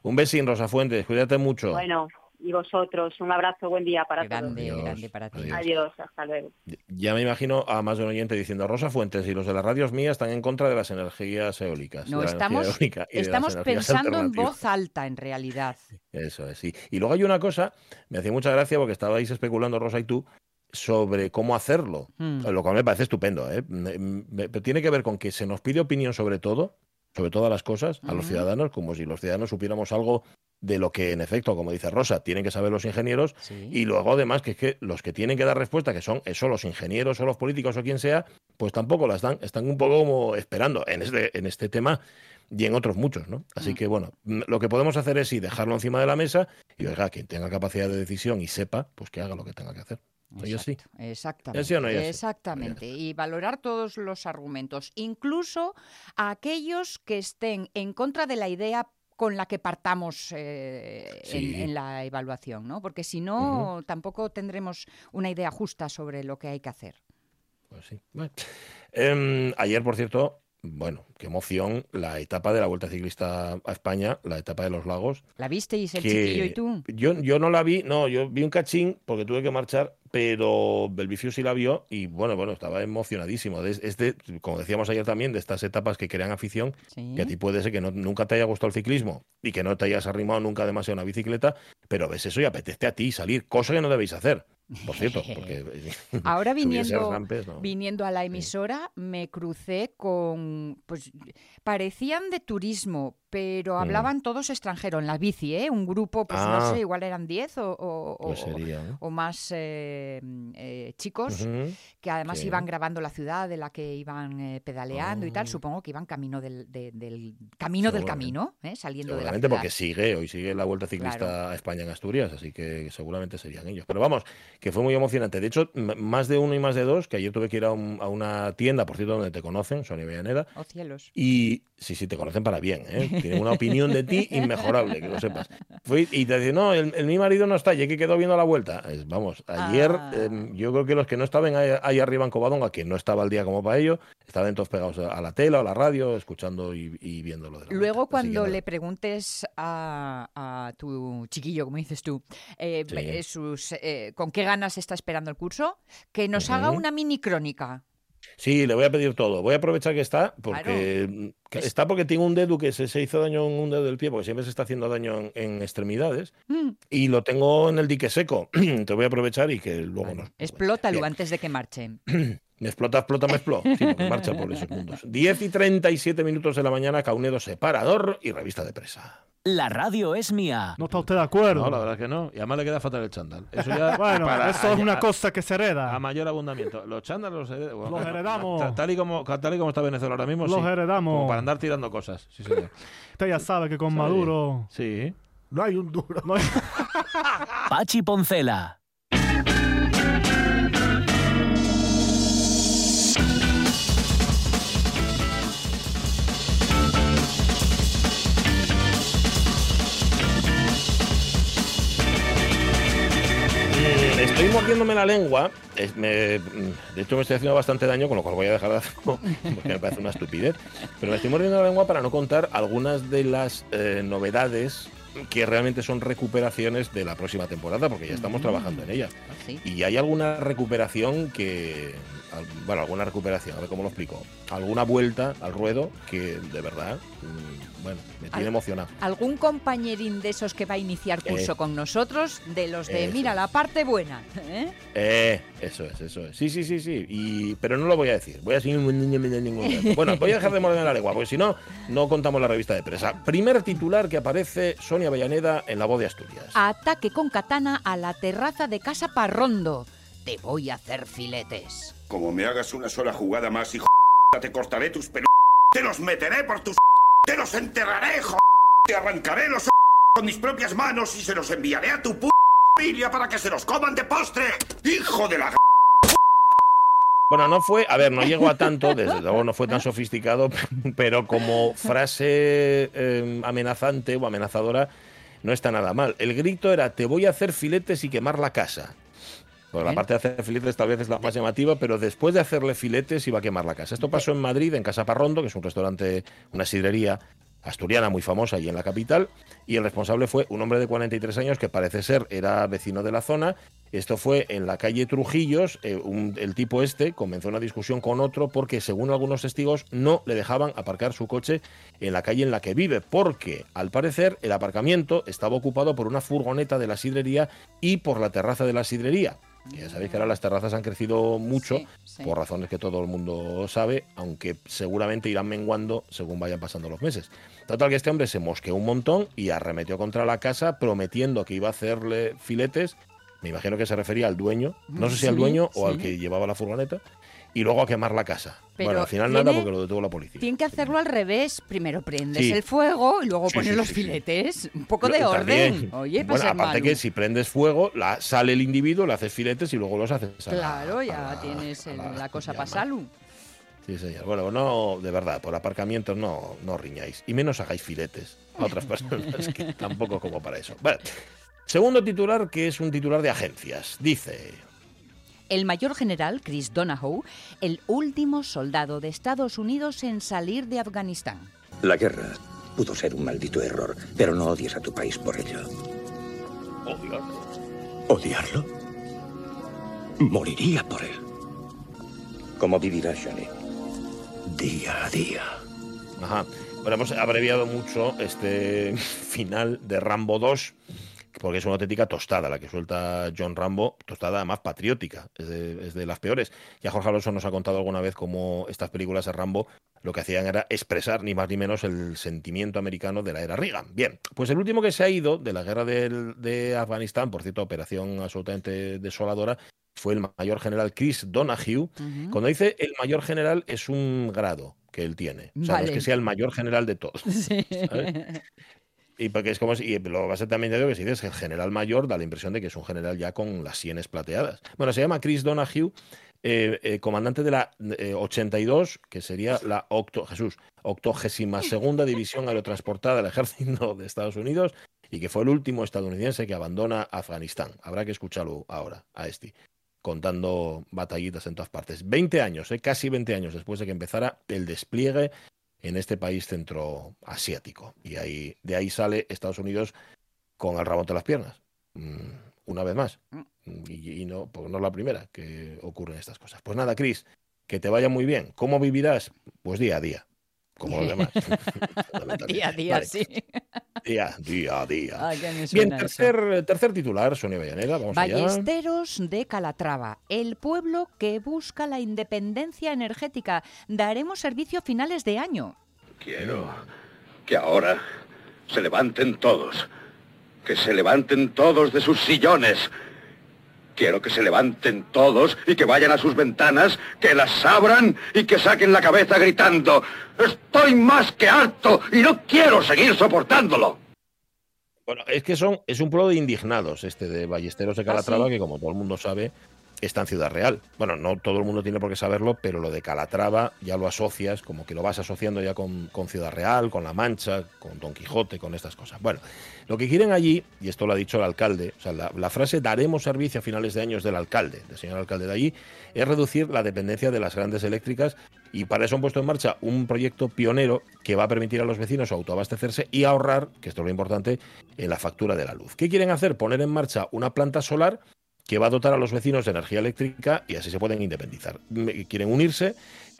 Un besín, Rosa Fuentes, cuídate mucho. Bueno, y vosotros, un abrazo, buen día para Grande, Adiós, grande para ti. adiós. todos. Adiós, hasta luego. Ya me imagino a más de un oyente diciendo, Rosa Fuentes y los de las radios mías están en contra de las energías eólicas. No, estamos, eólica estamos pensando en alternativas". voz alta, en realidad. Eso es, sí. Y luego hay una cosa, me hacía mucha gracia porque estabais especulando, Rosa y tú, sobre cómo hacerlo, Mm. lo cual me parece estupendo. ¿eh? Me- me- pero tiene que ver con que se nos pide opinión sobre todo, sobre todas las cosas, a los ciudadanos, como si los ciudadanos supiéramos algo de lo que, en efecto, como dice Rosa, tienen que saber los ingenieros. Sí. Y luego, además, que es que los que tienen que dar respuesta, que son eso, los ingenieros o los políticos o quien sea, pues tampoco las dan. Están un poco como esperando en este, en este tema y en otros muchos, ¿no? Así Mm. que, bueno, mm, lo que podemos hacer es sí, dejarlo encima de la mesa y, oiga, quien tenga capacidad de decisión y sepa, pues que haga lo que tenga que hacer. Sí. Exacto, Exactamente. ¿Es sí no sí? Exactamente. Y valorar todos los argumentos, incluso a aquellos que estén en contra de la idea con la que partamos eh, en- Sí. en, la evaluación, ¿no? Porque si no, tampoco tendremos una idea justa sobre lo que hay que hacer. Pues sí. Bueno. Em, ayer, por cierto, bueno, qué emoción la etapa de la Vuelta Ciclista a España, la etapa de los lagos. ¿La visteis el chiquillo y tú? Yo, yo no la vi, no, yo vi un cachín porque tuve que marchar, pero Belvifiu sí la vio y bueno, bueno, estaba emocionadísimo. Es, es de, como decíamos ayer también, de estas etapas que crean afición, Sí. que a ti puede ser que no, nunca te haya gustado el ciclismo y que no te hayas arrimado nunca demasiado a una bicicleta, pero ves eso y apetece a ti salir, cosa que no debéis hacer, por cierto, porque Ahora viniendo, rampes, no. viniendo a la emisora me crucé con, pues parecían de turismo, pero hablaban todos extranjero en la bici, ¿eh? Un grupo, pues Mm. Ah. no sé, igual eran 10 o, o- Pues o- sería, ¿no? o más eh, eh, chicos que además sí. iban grabando la ciudad de la que iban eh, pedaleando y tal. Ah. Supongo que iban camino del, de- del camino del camino, ¿eh? saliendo de la ciudad. porque sigue, hoy sigue la Vuelta Ciclista Claro. a España en Asturias, así que seguramente serían ellos. Pero vamos, que fue muy emocionante. De hecho, más de uno y más de dos, que ayer tuve que ir a, un- a una tienda, por cierto, donde te conocen, Sonia Villaneda, Oh cielos. y sí, sí, te conocen para bien, ¿eh? Tienen una opinión de ti inmejorable, que lo sepas. Fui y te dicen, no, el, el- mi marido no está, y que quedó viendo la vuelta. Es, vamos, ayer Ah. eh, yo creo que los que no estaban ahí, ahí arriba en Covadonga, que no estaba el día como para ello, estaban todos pegados a la tela o a la radio, escuchando y, y viendo lo de la Luego, vuelta. Así que cuando le preguntes a, a tu chiquillo, como dices tú, eh, Sí. eh, sus, eh, con qué ganas está esperando el curso, que nos haga una mini crónica. Sí, le voy a pedir todo. Voy a aprovechar que está, porque que Es- está porque tiene un dedo que se, se hizo daño en un dedo del pie, porque siempre se está haciendo daño en, en extremidades, Mm, y lo tengo en el dique seco. Te voy a aprovechar y que luego vale. nos... Explótalo Bien. antes de que marchen. Me explota, explota, me explota. Sí, porque marcha por esos mundos. 10 y 37 minutos de la mañana, Caunedo separador y revista de presa. La radio es mía. ¿No está usted de acuerdo? No, la verdad que no. Y además le queda fatal el chándal. Eso ya Bueno, para- eso es una a- cosa que se hereda. A mayor abundamiento. Los chándales los, hered- Los heredamos. Ta- Tal y, como, tal y como está Venezuela ahora mismo, Los sí. heredamos. Como para andar tirando cosas. Sí, señor. Usted ya sabe que con. Maduro Sí. no hay un duro. No hay- Pachi Poncela. Estoy mordiéndome la lengua. es- me- de hecho, me estoy haciendo bastante daño, con lo cual voy a dejar de hacerlo, porque me parece una estupidez. Pero me estoy mordiendo la lengua para no contar algunas de las eh, novedades que realmente son recuperaciones de la próxima temporada, porque ya estamos trabajando en ella. Sí. Y hay alguna recuperación que. Bueno, alguna recuperación, a ver cómo lo explico. Alguna vuelta al ruedo que de verdad, mm, bueno, me tiene Al- emocionado. ¿Algún compañerín de esos que va a iniciar curso Eh, con nosotros? De los de, mira, es. la parte buena. ¿eh? Eh, eso es, eso es. Sí, sí, sí, sí. Y, pero no lo voy a decir. Voy a seguir. Bueno, voy a dejar de morder la lengua, porque si no, no contamos la revista de prensa. Primer titular que aparece Sonia Avellaneda en La Voz de Asturias. Ataque con katana a la terraza de Casa Parrondo. Te voy a hacer filetes. Como me hagas una sola jugada más, hijo te cortaré tus pelos. Te los meteré por tus te los enterraré, hijo Te arrancaré los con mis propias manos y se los enviaré a tu familia para que se los coman de postre. Hijo de la Bueno, no fue, a ver, no llegó a tanto, desde luego no fue tan sofisticado, pero como frase eh, amenazante o amenazadora, no está nada mal. El grito era: Te voy a hacer filetes y quemar la casa. La parte de hacer filetes tal vez es la más llamativa, pero después de hacerle filetes iba a quemar la casa. Esto pasó en Madrid, en Casa Parrondo, que es un restaurante, una sidrería asturiana muy famosa y en la capital, y el responsable fue un hombre de 43 años que parece ser era vecino de la zona. Esto fue en la calle Trujillos, eh, un- el tipo este comenzó una discusión con otro porque según algunos testigos no le dejaban aparcar su coche en la calle en la que vive, porque al parecer el aparcamiento estaba ocupado por una furgoneta de la sidrería y por la terraza de la sidrería. Que ya sabéis que ahora las terrazas han crecido mucho Sí, sí. por razones que todo el mundo sabe, aunque seguramente irán menguando según vayan pasando los meses. Total que este hombre se mosqueó un montón y arremetió contra la casa prometiendo que iba a hacerle filetes. Me imagino que se refería al dueño, no sé si al dueño o al que llevaba la furgoneta, y luego a quemar la casa. Pero bueno, al final tiene- nada porque lo detuvo la policía. Tienen que hacerlo al revés. Primero prendes Sí. el fuego y luego Sí, pones sí, los filetes. Un poco de orden. Oye, para bueno, aparte malo. que si prendes fuego, la, sale el individuo, le haces filetes y luego los haces a la- Claro, a ya la- tienes a la la cosa para salud. Sí, señor. Bueno, no, de verdad, por aparcamientos no, no riñáis. Y menos hagáis filetes a otras personas, que tampoco como para eso. Bueno, segundo titular, que es un titular de agencias. Dice, El mayor general Chris Donahoe, el último soldado de Estados Unidos en salir de Afganistán. La guerra pudo ser un maldito error, pero no odies a tu país por ello. Dios. ¿Odiarlo? Moriría por él. ¿Cómo vivirás, Johnny? Día a día. Ajá. Bueno, hemos abreviado mucho este final de Rambo 2, porque es una auténtica tostada la que suelta John Rambo, tostada además patriótica, es de, es de las peores. Ya Jorge Alonso nos ha contado alguna vez cómo estas películas de Rambo lo que hacían era expresar ni más ni menos el sentimiento americano de la era Reagan. Bien, pues el último que se ha ido de la guerra del- de Afganistán, por cierto, operación absolutamente desoladora, fue el mayor general Chris Donahue, cuando dice el mayor general es un grado que él tiene. O sea, no es que sea el mayor general de todos. Sí. Y porque es como si, lo base también de lo que dices el general mayor da la impresión de que es un general ya con las sienes plateadas. Bueno, se llama Chris Donahue, eh, eh, comandante de la eh, 82, que sería la octo, Jesús, octogésima segunda división aerotransportada del ejército de Estados Unidos y que fue el último estadounidense que abandona Afganistán. Habrá que escucharlo ahora a este contando batallitas en todas partes. 20 años, eh, casi 20 años después de que empezara el despliegue en este país centroasiático. Y ahí, de ahí sale Estados Unidos con el rabo entre las piernas. Mm, una vez más. Y, y no, pues no es la primera que ocurren estas cosas. Pues nada, Cris, que te vaya muy bien. ¿Cómo vivirás? Pues día a día. Como los demás. Día a día, Vale, sí. Día, día a día. Ay, Bien, tercer, tercer titular, Sonia Villaneda. Vamos allá. Ballesteros de Calatrava, el pueblo que busca la independencia energética. Daremos servicio a finales de año. Quiero que ahora se levanten todos. Que se levanten todos de sus sillones. Quiero que se levanten todos y que vayan a sus ventanas, que las abran y que saquen la cabeza gritando, estoy más que harto y no quiero seguir soportándolo. Bueno, es que son, es un pueblo de indignados este de Ballesteros de Calatrava, ¿Ah, sí? que como todo el mundo sabe, está en Ciudad Real. Bueno, no todo el mundo tiene por qué saberlo, pero lo de Calatrava ya lo asocias, como que lo vas asociando ya con, Ciudad Real, con La Mancha, con Don Quijote, con estas cosas. Bueno, lo que quieren allí, y esto lo ha dicho el alcalde, o sea, la, la frase daremos servicio a finales de años del alcalde, del señor alcalde de allí, es reducir la dependencia de las grandes eléctricas y para eso han puesto en marcha un proyecto pionero que va a permitir a los vecinos autoabastecerse y ahorrar, que esto es lo importante, en la factura de la luz. ¿Qué quieren hacer? Poner en marcha una planta solar que va a dotar a los vecinos de energía eléctrica y así se pueden independizar. Quieren unirse,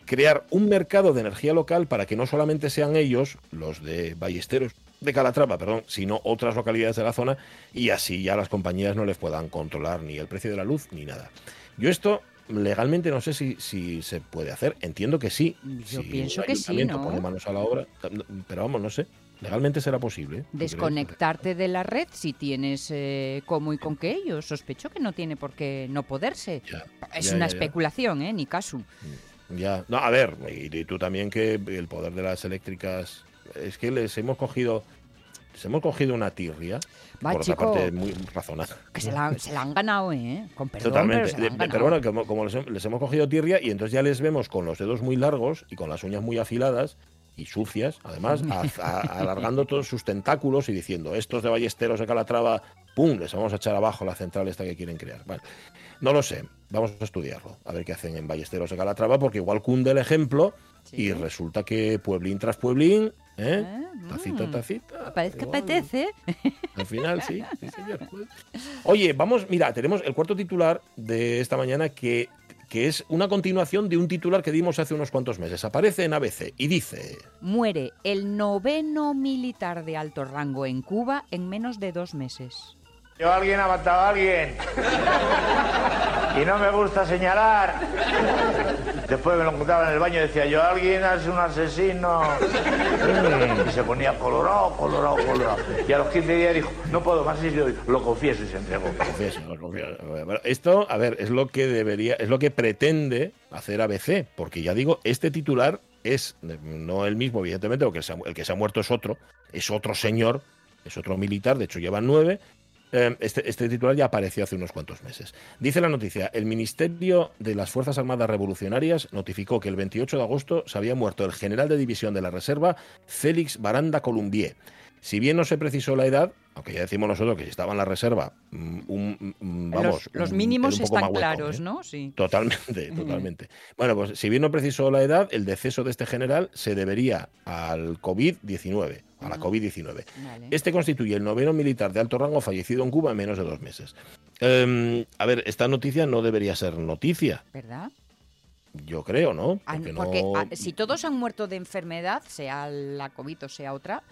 crear un mercado de energía local para que no solamente sean ellos, los de Ballesteros, de Calatrava, perdón, sino otras localidades de la zona y así ya las compañías no les puedan controlar ni el precio de la luz ni nada. Yo esto legalmente no sé si, si se puede hacer, entiendo que sí. Yo Si pienso un que sí, ¿no? pone manos a la obra, pero vamos, no sé. Legalmente será posible. ¿eh? Desconectarte de la red si tienes eh, cómo y con qué. Yo sospecho que no tiene por qué no poderse. Ya, Es ya, una ya, especulación, ¿eh? Ni caso. Ya, no, a ver, y, y tú también que el poder de las eléctricas es que les hemos cogido les hemos cogido una tirria Va, por chico. otra parte muy razonada. Que se la, se la han ganado, ¿eh? Con perdón, Totalmente. pero se la De- han de- ganado. pero bueno, como, como les, hem- les hemos cogido tirria y entonces ya les vemos con los dedos muy largos y con las uñas muy afiladas y sucias, además, a- a- alargando todos sus tentáculos y diciendo, estos de Ballesteros de Calatrava, ¡pum!, les vamos a echar abajo la central esta que quieren crear. Bueno, no lo sé, vamos a estudiarlo, a ver qué hacen en Ballesteros de Calatrava, porque igual cunde el ejemplo Sí. y resulta que pueblín tras pueblín, ¿eh? Ah, tacita, mm. tacita. Parece que apetece. Al final, sí, sí, señor. Oye, vamos, mira, tenemos el cuarto titular de esta mañana que, que es una continuación de un titular que dimos hace unos cuantos meses. Aparece en ABC y dice... Muere el noveno militar de alto rango en Cuba en menos de dos meses. Yo alguien ha matado a alguien. Y no me gusta señalar. Después me lo encontraba en el baño y decía, yo alguien es un asesino. Y se ponía colorado, colorado, colorado. Y a los 15 días dijo, no puedo más y yo lo confieso y se entregó. Confieso, no, confieso. Esto, a ver, es lo que debería, es lo que pretende hacer ABC, porque ya digo, este titular es no el mismo, evidentemente, porque el, el que se ha muerto es otro, es otro señor, es otro militar, de hecho llevan nueve. Eh, Este, este titular ya apareció hace unos cuantos meses. Dice la noticia, el Ministerio de las Fuerzas Armadas Revolucionarias notificó que el 28 de agosto se había muerto el general de división de la Reserva, Félix Baranda Columbier. Si bien no se precisó la edad, aunque ya decimos nosotros que si estaba en la reserva, mm, un, mm, vamos, los los un- mínimos un están claros, ¿eh? ¿no? Sí. Totalmente, totalmente. Bueno, pues si bien no precisó la edad, el deceso de este general se debería al COVID-19, a la Ah. COVID-19. Vale. Este constituye el noveno militar de alto rango fallecido en Cuba en menos de dos meses. Em, a ver, esta noticia no debería ser noticia, ¿Verdad? yo creo, ¿no? Ah, Porque, Porque no... ah, si todos han muerto de enfermedad, sea la COVID o sea otra,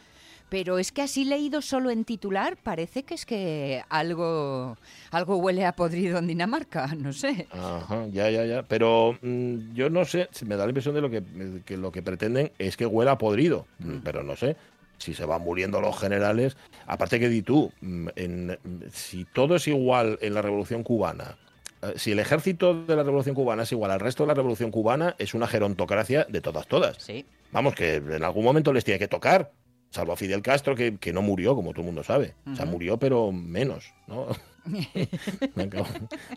pero es que así leído solo en titular, parece que es que algo, algo huele a podrido en Dinamarca, no sé. Ajá, ya, ya, ya. Pero mm, yo no sé, me da la impresión de lo que, que lo que pretenden es que huela a podrido, Mm, pero no sé. Si se van muriendo los generales, aparte que di tú, mm, en- si todo es igual en la Revolución Cubana, eh, si el ejército de la Revolución Cubana es igual al resto de la Revolución Cubana, es una gerontocracia de todas, todas. Sí. Vamos, que en algún momento les tiene que tocar, salvo a Fidel Castro, que, que no murió, como todo el mundo sabe. O sea, murió, pero menos, ¿no? no, acaba,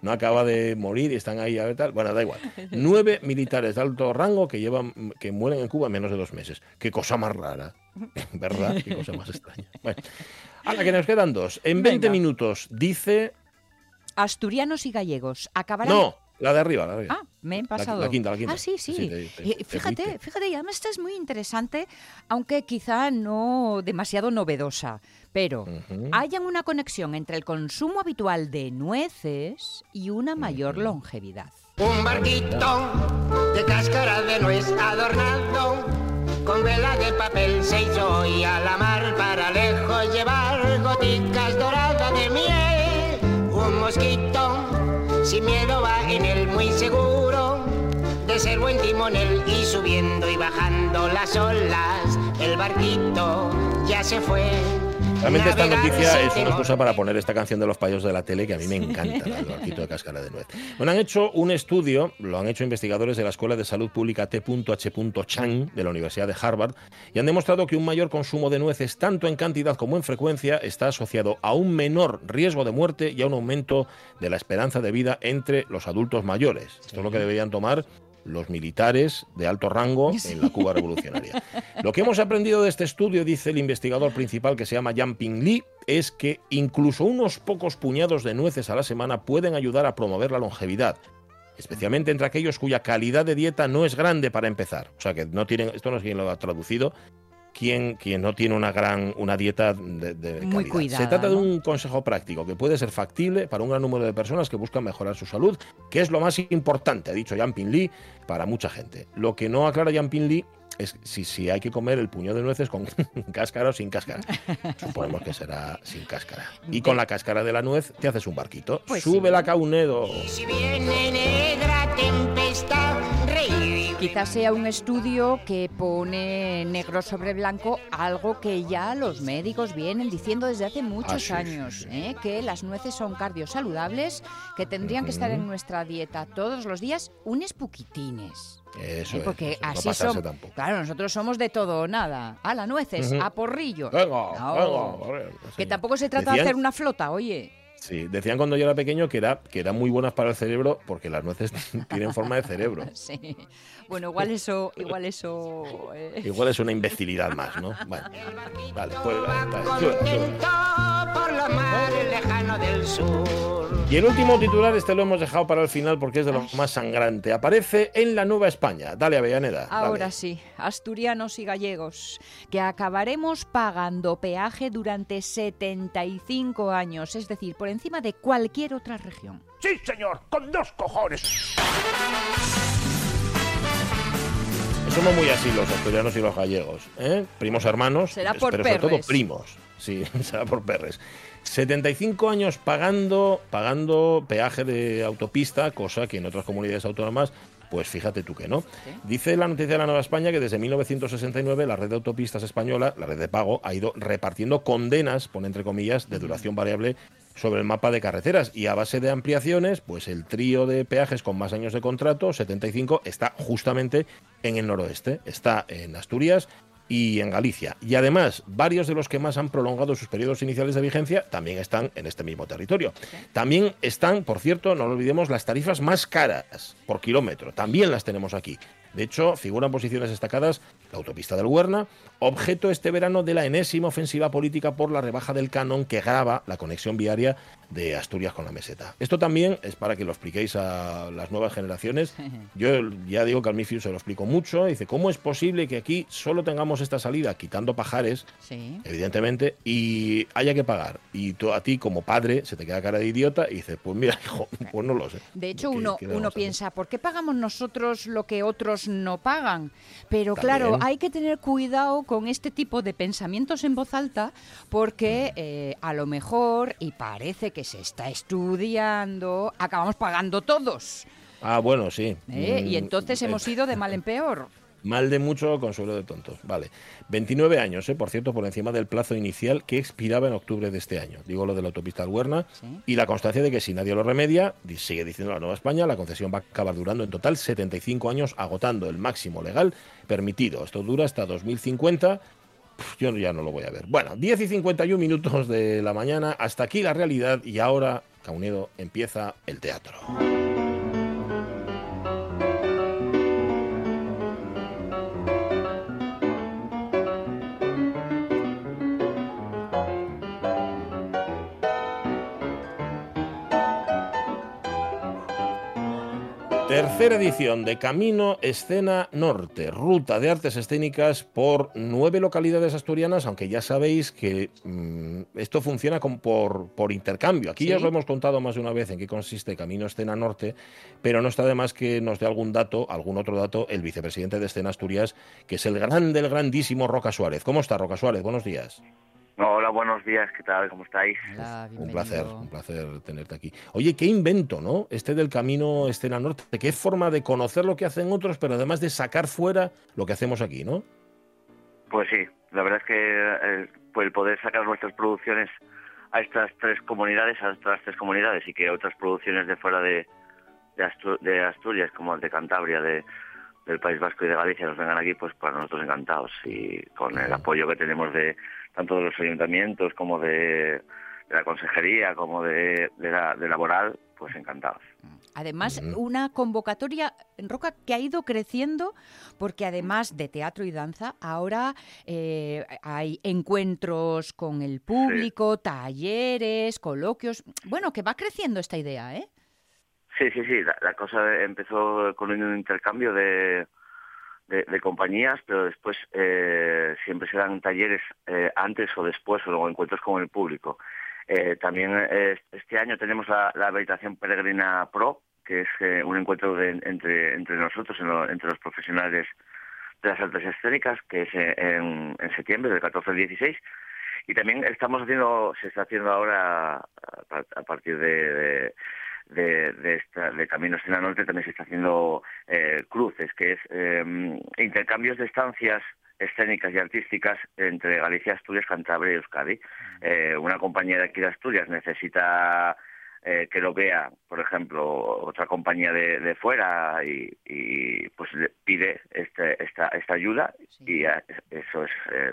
no acaba de morir y están ahí a ver tal. Bueno, da igual. Nueve militares de alto rango que llevan, que mueren en Cuba en menos de dos meses. Qué cosa más rara, ¿verdad? Qué cosa más extraña. Bueno, a la que nos quedan dos. En 20 Venga. minutos dice. Asturianos y gallegos acabarán. No, la de arriba, la de arriba. Ah, me he La- pasado. la quinta, la quinta. Ah, sí, sí. Sí, te- te- Eh, te fíjate, fíjate, y además esta es muy interesante, aunque quizá no demasiado novedosa. Pero Ujú. hayan una conexión entre el consumo habitual de nueces y una mayor longevidad. Un barquito de cáscara de nuez adornado con vela de papel se hizo hoy a la mar para lejos llevar goticas sin miedo va en él muy seguro de ser buen timonel y subiendo y bajando las olas. El barquito ya se fue Realmente esta noticia es una excusa para poner esta canción de los payos de la tele que a mí me encanta, la del barquito de cáscara de nuez. Bueno, han hecho un estudio, lo han hecho investigadores de la Escuela de Salud Pública T.H. Chang de la Universidad de Harvard y han demostrado que un mayor consumo de nueces, tanto en cantidad como en frecuencia, está asociado a un menor riesgo de muerte y a un aumento de la esperanza de vida entre los adultos mayores. Esto es lo que deberían tomar los militares de alto rango en la Cuba revolucionaria. Lo que hemos aprendido de este estudio, dice el investigador principal que se llama Yang Ping Li, es que incluso unos pocos puñados de nueces a la semana pueden ayudar a promover la longevidad. Especialmente entre aquellos cuya calidad de dieta no es grande para empezar. O sea que no tienen, esto no es quien lo ha traducido, quien, quien no tiene una gran una dieta de, de Muy calidad. cuidada, Se trata de un consejo práctico que puede ser factible para un gran número de personas que buscan mejorar su salud, que es lo más importante, ha dicho Yang Ping Li, para mucha gente. Lo que no aclara Yang Ping Li es si, si hay que comer el puño de nueces con cáscara o sin cáscara. Suponemos que será sin cáscara. Y con la cáscara de la nuez te haces un barquito. Pues Sube sí. la caunedo. Si viene negra tempestad. Quizás sea un estudio que pone negro sobre blanco algo que ya los médicos vienen diciendo desde hace muchos Ah, sí, años, sí. ¿eh? que las nueces son cardiosaludables, que tendrían que estar en nuestra dieta todos los días, unos poquitines. Eso ¿eh? es, Porque eso, no así pasarse son. tampoco. Claro, nosotros somos de todo o nada. A la nueces, a porrillo. Venga, No, Que tampoco se trata de hacer una flota, oye. Sí, decían cuando yo era pequeño que, era, que eran muy buenas para el cerebro porque las nueces tienen forma de cerebro. Sí. Bueno, igual eso, igual eso. eh, Igual es una imbecilidad más, ¿no? Vale, pues Va vale, vale, contento por los mares lejanos del sur. Y el último titular, este lo hemos dejado para el final porque es de lo más sangrante. Aparece en la Nueva España. Dale, Avellaneda. dale. Ahora sí, asturianos y gallegos, que acabaremos pagando peaje durante 75 años, es decir, por encima de cualquier otra región. Sí, señor, con dos cojones. Somos muy así los asturianos y los gallegos. ¿eh? Primos hermanos, Será por pero sobre todo primos. Sí, será por perres. 75 años pagando, pagando peaje de autopista, cosa que en otras comunidades autónomas, pues fíjate tú que no. Dice la noticia de la Nueva España que desde 1969 la red de autopistas española, la red de pago, ha ido repartiendo condenas, pone entre comillas, de duración variable sobre el mapa de carreteras y a base de ampliaciones, pues el trío de peajes con más años de contrato, 75, está justamente en el noroeste, está en Asturias y en Galicia. Y además, varios de los que más han prolongado sus periodos iniciales de vigencia también están en este mismo territorio. También están, por cierto, no lo olvidemos, las tarifas más caras por kilómetro. También las tenemos aquí. De hecho, figuran posiciones destacadas la autopista del Huerna, objeto este verano de la enésima ofensiva política por la rebaja del canon que graba la conexión viaria de Asturias con la meseta. Esto también es para que lo expliquéis a las nuevas generaciones. Yo ya digo que al Mifiu se lo explico mucho. Dice, ¿cómo es posible que aquí solo tengamos esta salida quitando pajares, Sí. evidentemente, y haya que pagar? Y tú, a ti como padre se te queda cara de idiota y dices, pues mira, hijo, pues no lo sé. De hecho, ¿Qué- uno, qué uno piensa, ¿por qué pagamos nosotros lo que otros no pagan? Pero También. claro, hay que tener cuidado con este tipo de pensamientos en voz alta porque eh, a lo mejor, y parece que se está estudiando, acabamos pagando todos. Ah, bueno, sí. ¿eh? Y Mm, entonces eh, hemos ido de mal en peor. Mal de mucho, consuelo de tontos. Vale. 29 años, ¿eh? por cierto, por encima del plazo inicial que expiraba en octubre de este año. Digo lo de la autopista Huerna. Y la constancia de que si nadie lo remedia, di- sigue diciendo la Nueva España, la concesión va a acabar durando en total 75 años, agotando el máximo legal permitido. Esto dura hasta 2050. Pf, Yo ya no lo voy a ver. Bueno, 10 y 51 minutos de la mañana. Hasta aquí la realidad. Y ahora, Caunedo, empieza el teatro. Tercera edición de Camino Escena Norte, ruta de artes escénicas por nueve localidades asturianas, aunque ya sabéis que mm, esto funciona por, por intercambio. Aquí ya os lo hemos contado más de una vez en qué consiste Camino Escena Norte, pero no está de más que nos dé algún dato, algún otro dato, el vicepresidente de Escena Asturias, que es el grande, el grandísimo Roca Suárez. ¿Cómo está Roca Suárez? Buenos días. Hola, buenos días, ¿qué tal? ¿Cómo estáis? Un placer, un placer tenerte aquí. Oye, qué invento, ¿no? Este del camino Escena Norte. Qué forma de conocer lo que hacen otros, pero además de sacar fuera lo que hacemos aquí, ¿no? Pues sí, la verdad es que eh, pues, el poder sacar nuestras producciones a estas tres comunidades, a estas tres comunidades y que otras producciones de fuera de, de, de Asturias, como el de Cantabria, de, del País Vasco y de Galicia, nos vengan aquí, pues para nosotros encantados y con el apoyo que tenemos de tanto de los ayuntamientos como de, de la consejería, como de, de la, de laboral, pues encantados. Además, una convocatoria en Roca que ha ido creciendo porque además de teatro y danza, ahora eh, hay encuentros con el público, talleres, coloquios. Bueno, que va creciendo esta idea, ¿eh? Sí, sí, sí. La, la cosa empezó con un intercambio de, de, compañías, pero después eh, siempre se dan talleres eh, antes o después, o luego encuentros con el público. Eh, también eh, este año tenemos la, Habitación Peregrina Pro, que es un encuentro de- entre, entre nosotros, en lo- entre los profesionales de las artes escénicas, que es en, en septiembre, del 14 al 16. Y también estamos haciendo, se está haciendo ahora, a, partir de, de, de esta, de Caminos en la Norte, también se está haciendo eh, cruces, que es eh, intercambios de estancias escénicas y artísticas entre Galicia, Asturias, Cantabria y Euskadi. Eh, una compañía de aquí de Asturias necesita eh, que lo vea, por ejemplo, otra compañía de, de fuera y, y, pues le pide este, esta, esta ayuda y eso es eh,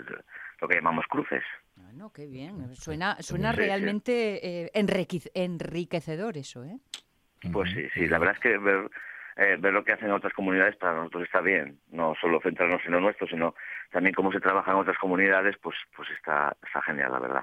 lo que llamamos cruces. Bueno, qué bien. Suena, suena Sí, sí. realmente eh, enriquec- enriquecedor eso, ¿eh? Pues sí, sí, la verdad es que ver, eh, ver lo que hacen otras comunidades para nosotros está bien, no solo centrarnos en lo nuestro, sino también cómo se trabaja en otras comunidades, pues pues está, está genial, la verdad.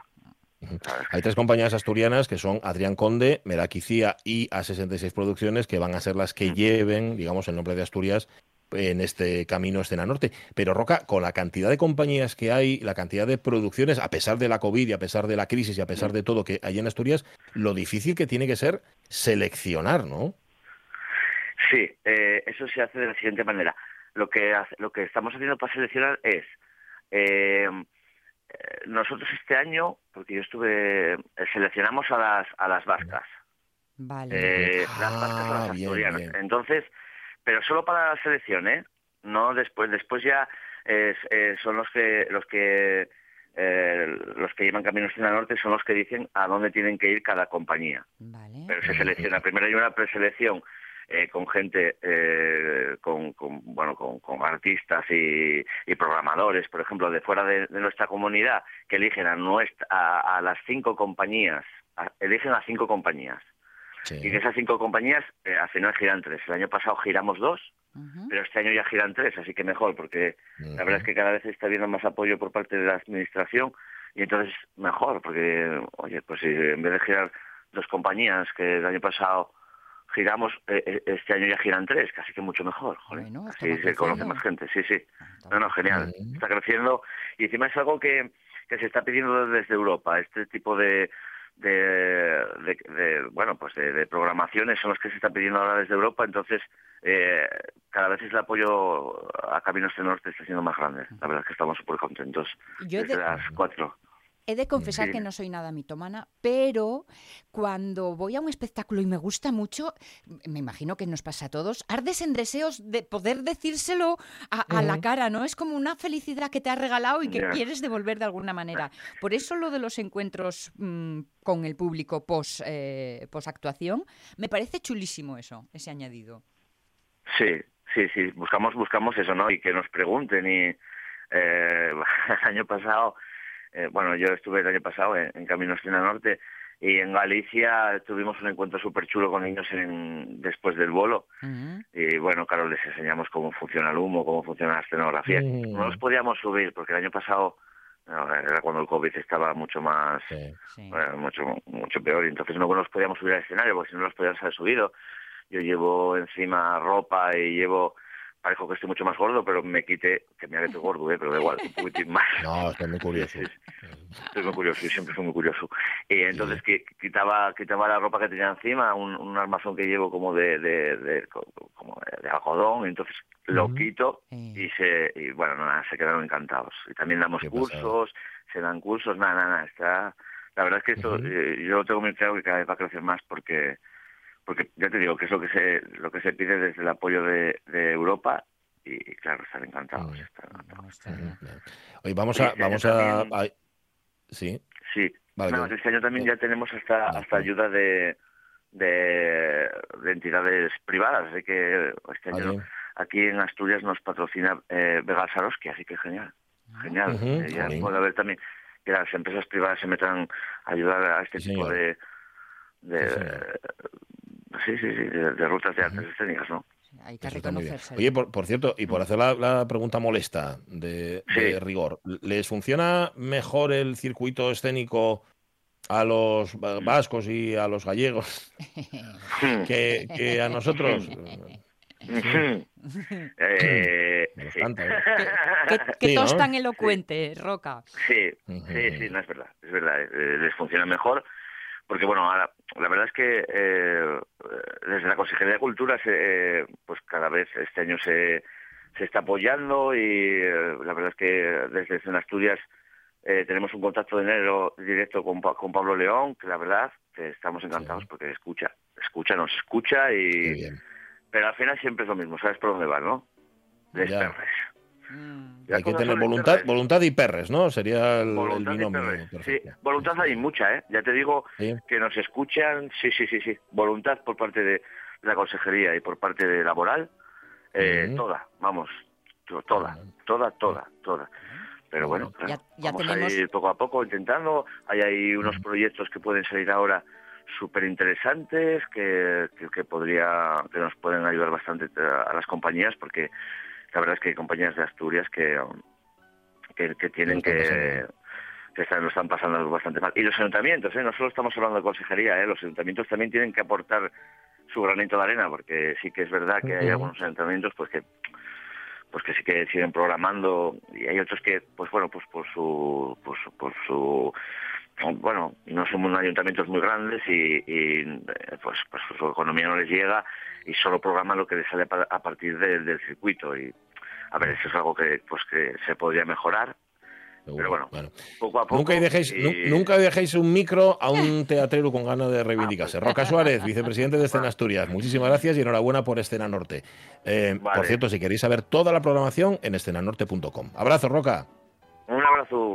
Hay tres compañías asturianas que son Adrián Conde, Meraquicía y A66 Producciones, que van a ser las que lleven, digamos, el nombre de Asturias en este camino escena norte. Pero Roca, con la cantidad de compañías que hay, la cantidad de producciones, a pesar de la COVID y a pesar de la crisis y a pesar de todo que hay en Asturias, lo difícil que tiene que ser seleccionar, ¿no? Sí, eh, eso se hace de la siguiente manera. Lo que hace- lo que estamos haciendo para seleccionar es eh, nosotros este año, porque yo estuve, eh, seleccionamos a las a las vascas. Vale. Eh, las vascas o las Ah, bien, asturianas. bien. Entonces, pero solo para la selección, ¿eh? No después. Después ya es, eh, son los que los que eh, los que llevan Caminos en la Norte son los que dicen a dónde tienen que ir cada compañía. Pero se selecciona. Primero hay una preselección eh, con gente, eh, con, con, bueno, con, con artistas y, y programadores, por ejemplo, de fuera de, de nuestra comunidad, que eligen a, nuestra, a, a las cinco compañías, a- eligen a cinco compañías. Y de esas cinco compañías, eh, al final giran tres. El año pasado giramos dos, pero este año ya giran tres, así que mejor, porque la verdad es que cada vez está habiendo más apoyo por parte de la administración y entonces mejor, porque, oye, pues si en vez de girar dos compañías que el año pasado giramos, eh, eh, este año ya giran tres, casi que mucho mejor. joder. así se conoce más gente, sí, sí. No, no, genial. Está creciendo y encima es algo que, que se está pidiendo desde Europa, este tipo de, de, de- de, bueno pues de, de programaciones son los que se está pidiendo ahora desde Europa entonces eh, cada vez el apoyo a Caminos del Norte está siendo más grande. La verdad es que estamos súper contentos Yo desde de- las cuatro He de confesar Sí. que no soy nada mitomana, pero cuando voy a un espectáculo y me gusta mucho, me imagino que nos pasa a todos, ardes en deseos de poder decírselo a, a la cara, ¿no? Es como una felicidad que te ha regalado y que quieres devolver de alguna manera. Por eso lo de los encuentros mm, con el público pos, eh, actuación, me parece chulísimo eso, ese añadido. sí sí sí buscamos buscamos eso no y que nos pregunten y eh, el año pasado eh, bueno yo estuve el año pasado en, en Caminos del Norte y en Galicia tuvimos un encuentro súper chulo con niños en, después del bolo. Y bueno, claro, les enseñamos cómo funciona el humo, cómo funciona la escenografía. No los podíamos subir porque el año pasado no, era cuando el COVID estaba mucho más, bueno, mucho mucho peor. Y entonces no los podíamos subir al escenario porque si no los podíamos haber subido. Yo llevo encima ropa y llevo, parezco que estoy mucho más gordo, pero me quité, que me estoy gordo, ¿eh? pero da igual, un poquitín más. No, estoy muy curioso. Estoy muy curioso, yo siempre soy muy curioso. Y entonces qui- quitaba quitaba la ropa que tenía encima, un, un armazón que llevo como de, de, de- co- como de algodón, y entonces lo quito y se y bueno, nada, se quedaron encantados. Y también damos cursos, se dan cursos, nada, nada, nada, está la verdad es que esto eh, yo lo tengo muy claro que cada vez va a crecer más porque porque ya te digo que es lo que se lo que se pide desde el apoyo de, de Europa y, claro, están encantados. están encantados. Oye, vamos Sí, a, este vamos a, también- Sí. Sí. Vale, este año también ya tenemos hasta, hasta ayuda de, de, de entidades privadas. Así que este Ah, año aquí en Asturias nos patrocina eh, Vega así que genial. Genial. Ujú, Eh, ya puede haber también que las empresas privadas se metan a ayudar a este Sí, tipo señor. de. de Sí. Sí, sí, sí, de, de rutas de artes escénicas, ¿no? Hay que reconocerse. Oye, por, por cierto, y por hacer la, la pregunta molesta de, de rigor, ¿les funciona mejor el circuito escénico a los va- vascos y a los gallegos que, que a nosotros? Eh, sí. Bastante, ¿eh? Qué, qué Sí, ¿no? tos tan elocuente, Roca. Sí, sí, sí, no es verdad, es verdad, eh, les funciona mejor, porque bueno, ahora, la verdad es que eh, desde la Consejería de Cultura, se, eh, pues cada vez este año se, se está apoyando y eh, la verdad es que desde Escena Asturias eh, tenemos un contacto de enero directo con, con Pablo León, que la verdad que estamos encantados porque escucha, escucha, nos escucha y... Pero al final siempre es lo mismo, ¿sabes por dónde va, no? Les Ya Hay que tener voluntad, perres, voluntad y perres, ¿no? Sería el, el Voluntad y binomio. perres. Sí, voluntad hay mucha, ¿eh? Ya te digo Sí. que nos escuchan, sí, sí, sí, sí. Voluntad por parte de la consejería y por parte de laboral, eh, toda, vamos, to- toda, toda, toda, toda. Pero bueno, claro, Ya- ya vamos tenemos- a ir poco a poco intentando. Hay ahí unos proyectos que pueden salir ahora súper interesantes que, que, que podría que nos pueden ayudar bastante a las compañías porque la verdad es que hay compañías de Asturias que um, que, que tienen que que están, lo están pasando bastante mal. Y los ayuntamientos, ¿eh? no solo estamos hablando de consejería, ¿eh? los ayuntamientos también tienen que aportar su granito de arena, porque sí que es verdad que hay algunos ayuntamientos pues que pues que sí que siguen programando y hay otros que pues bueno pues por su por su, por su bueno no somos ayuntamientos muy grandes y, eh, pues pues su economía no les llega y solo programan lo que les sale a partir del circuito. Y a ver eso es algo que pues que se podría mejorar pero bueno, poco a poco Nunca dejéis, y- nunca dejéis un micro a un teatrero con ganas de reivindicarse. Roca Suárez, vicepresidente de Escena Asturias. Muchísimas gracias y enhorabuena por Escena Norte. Eh, Por cierto, si queréis saber toda la programación en escenanorte.com. Abrazo, Roca. un abrazo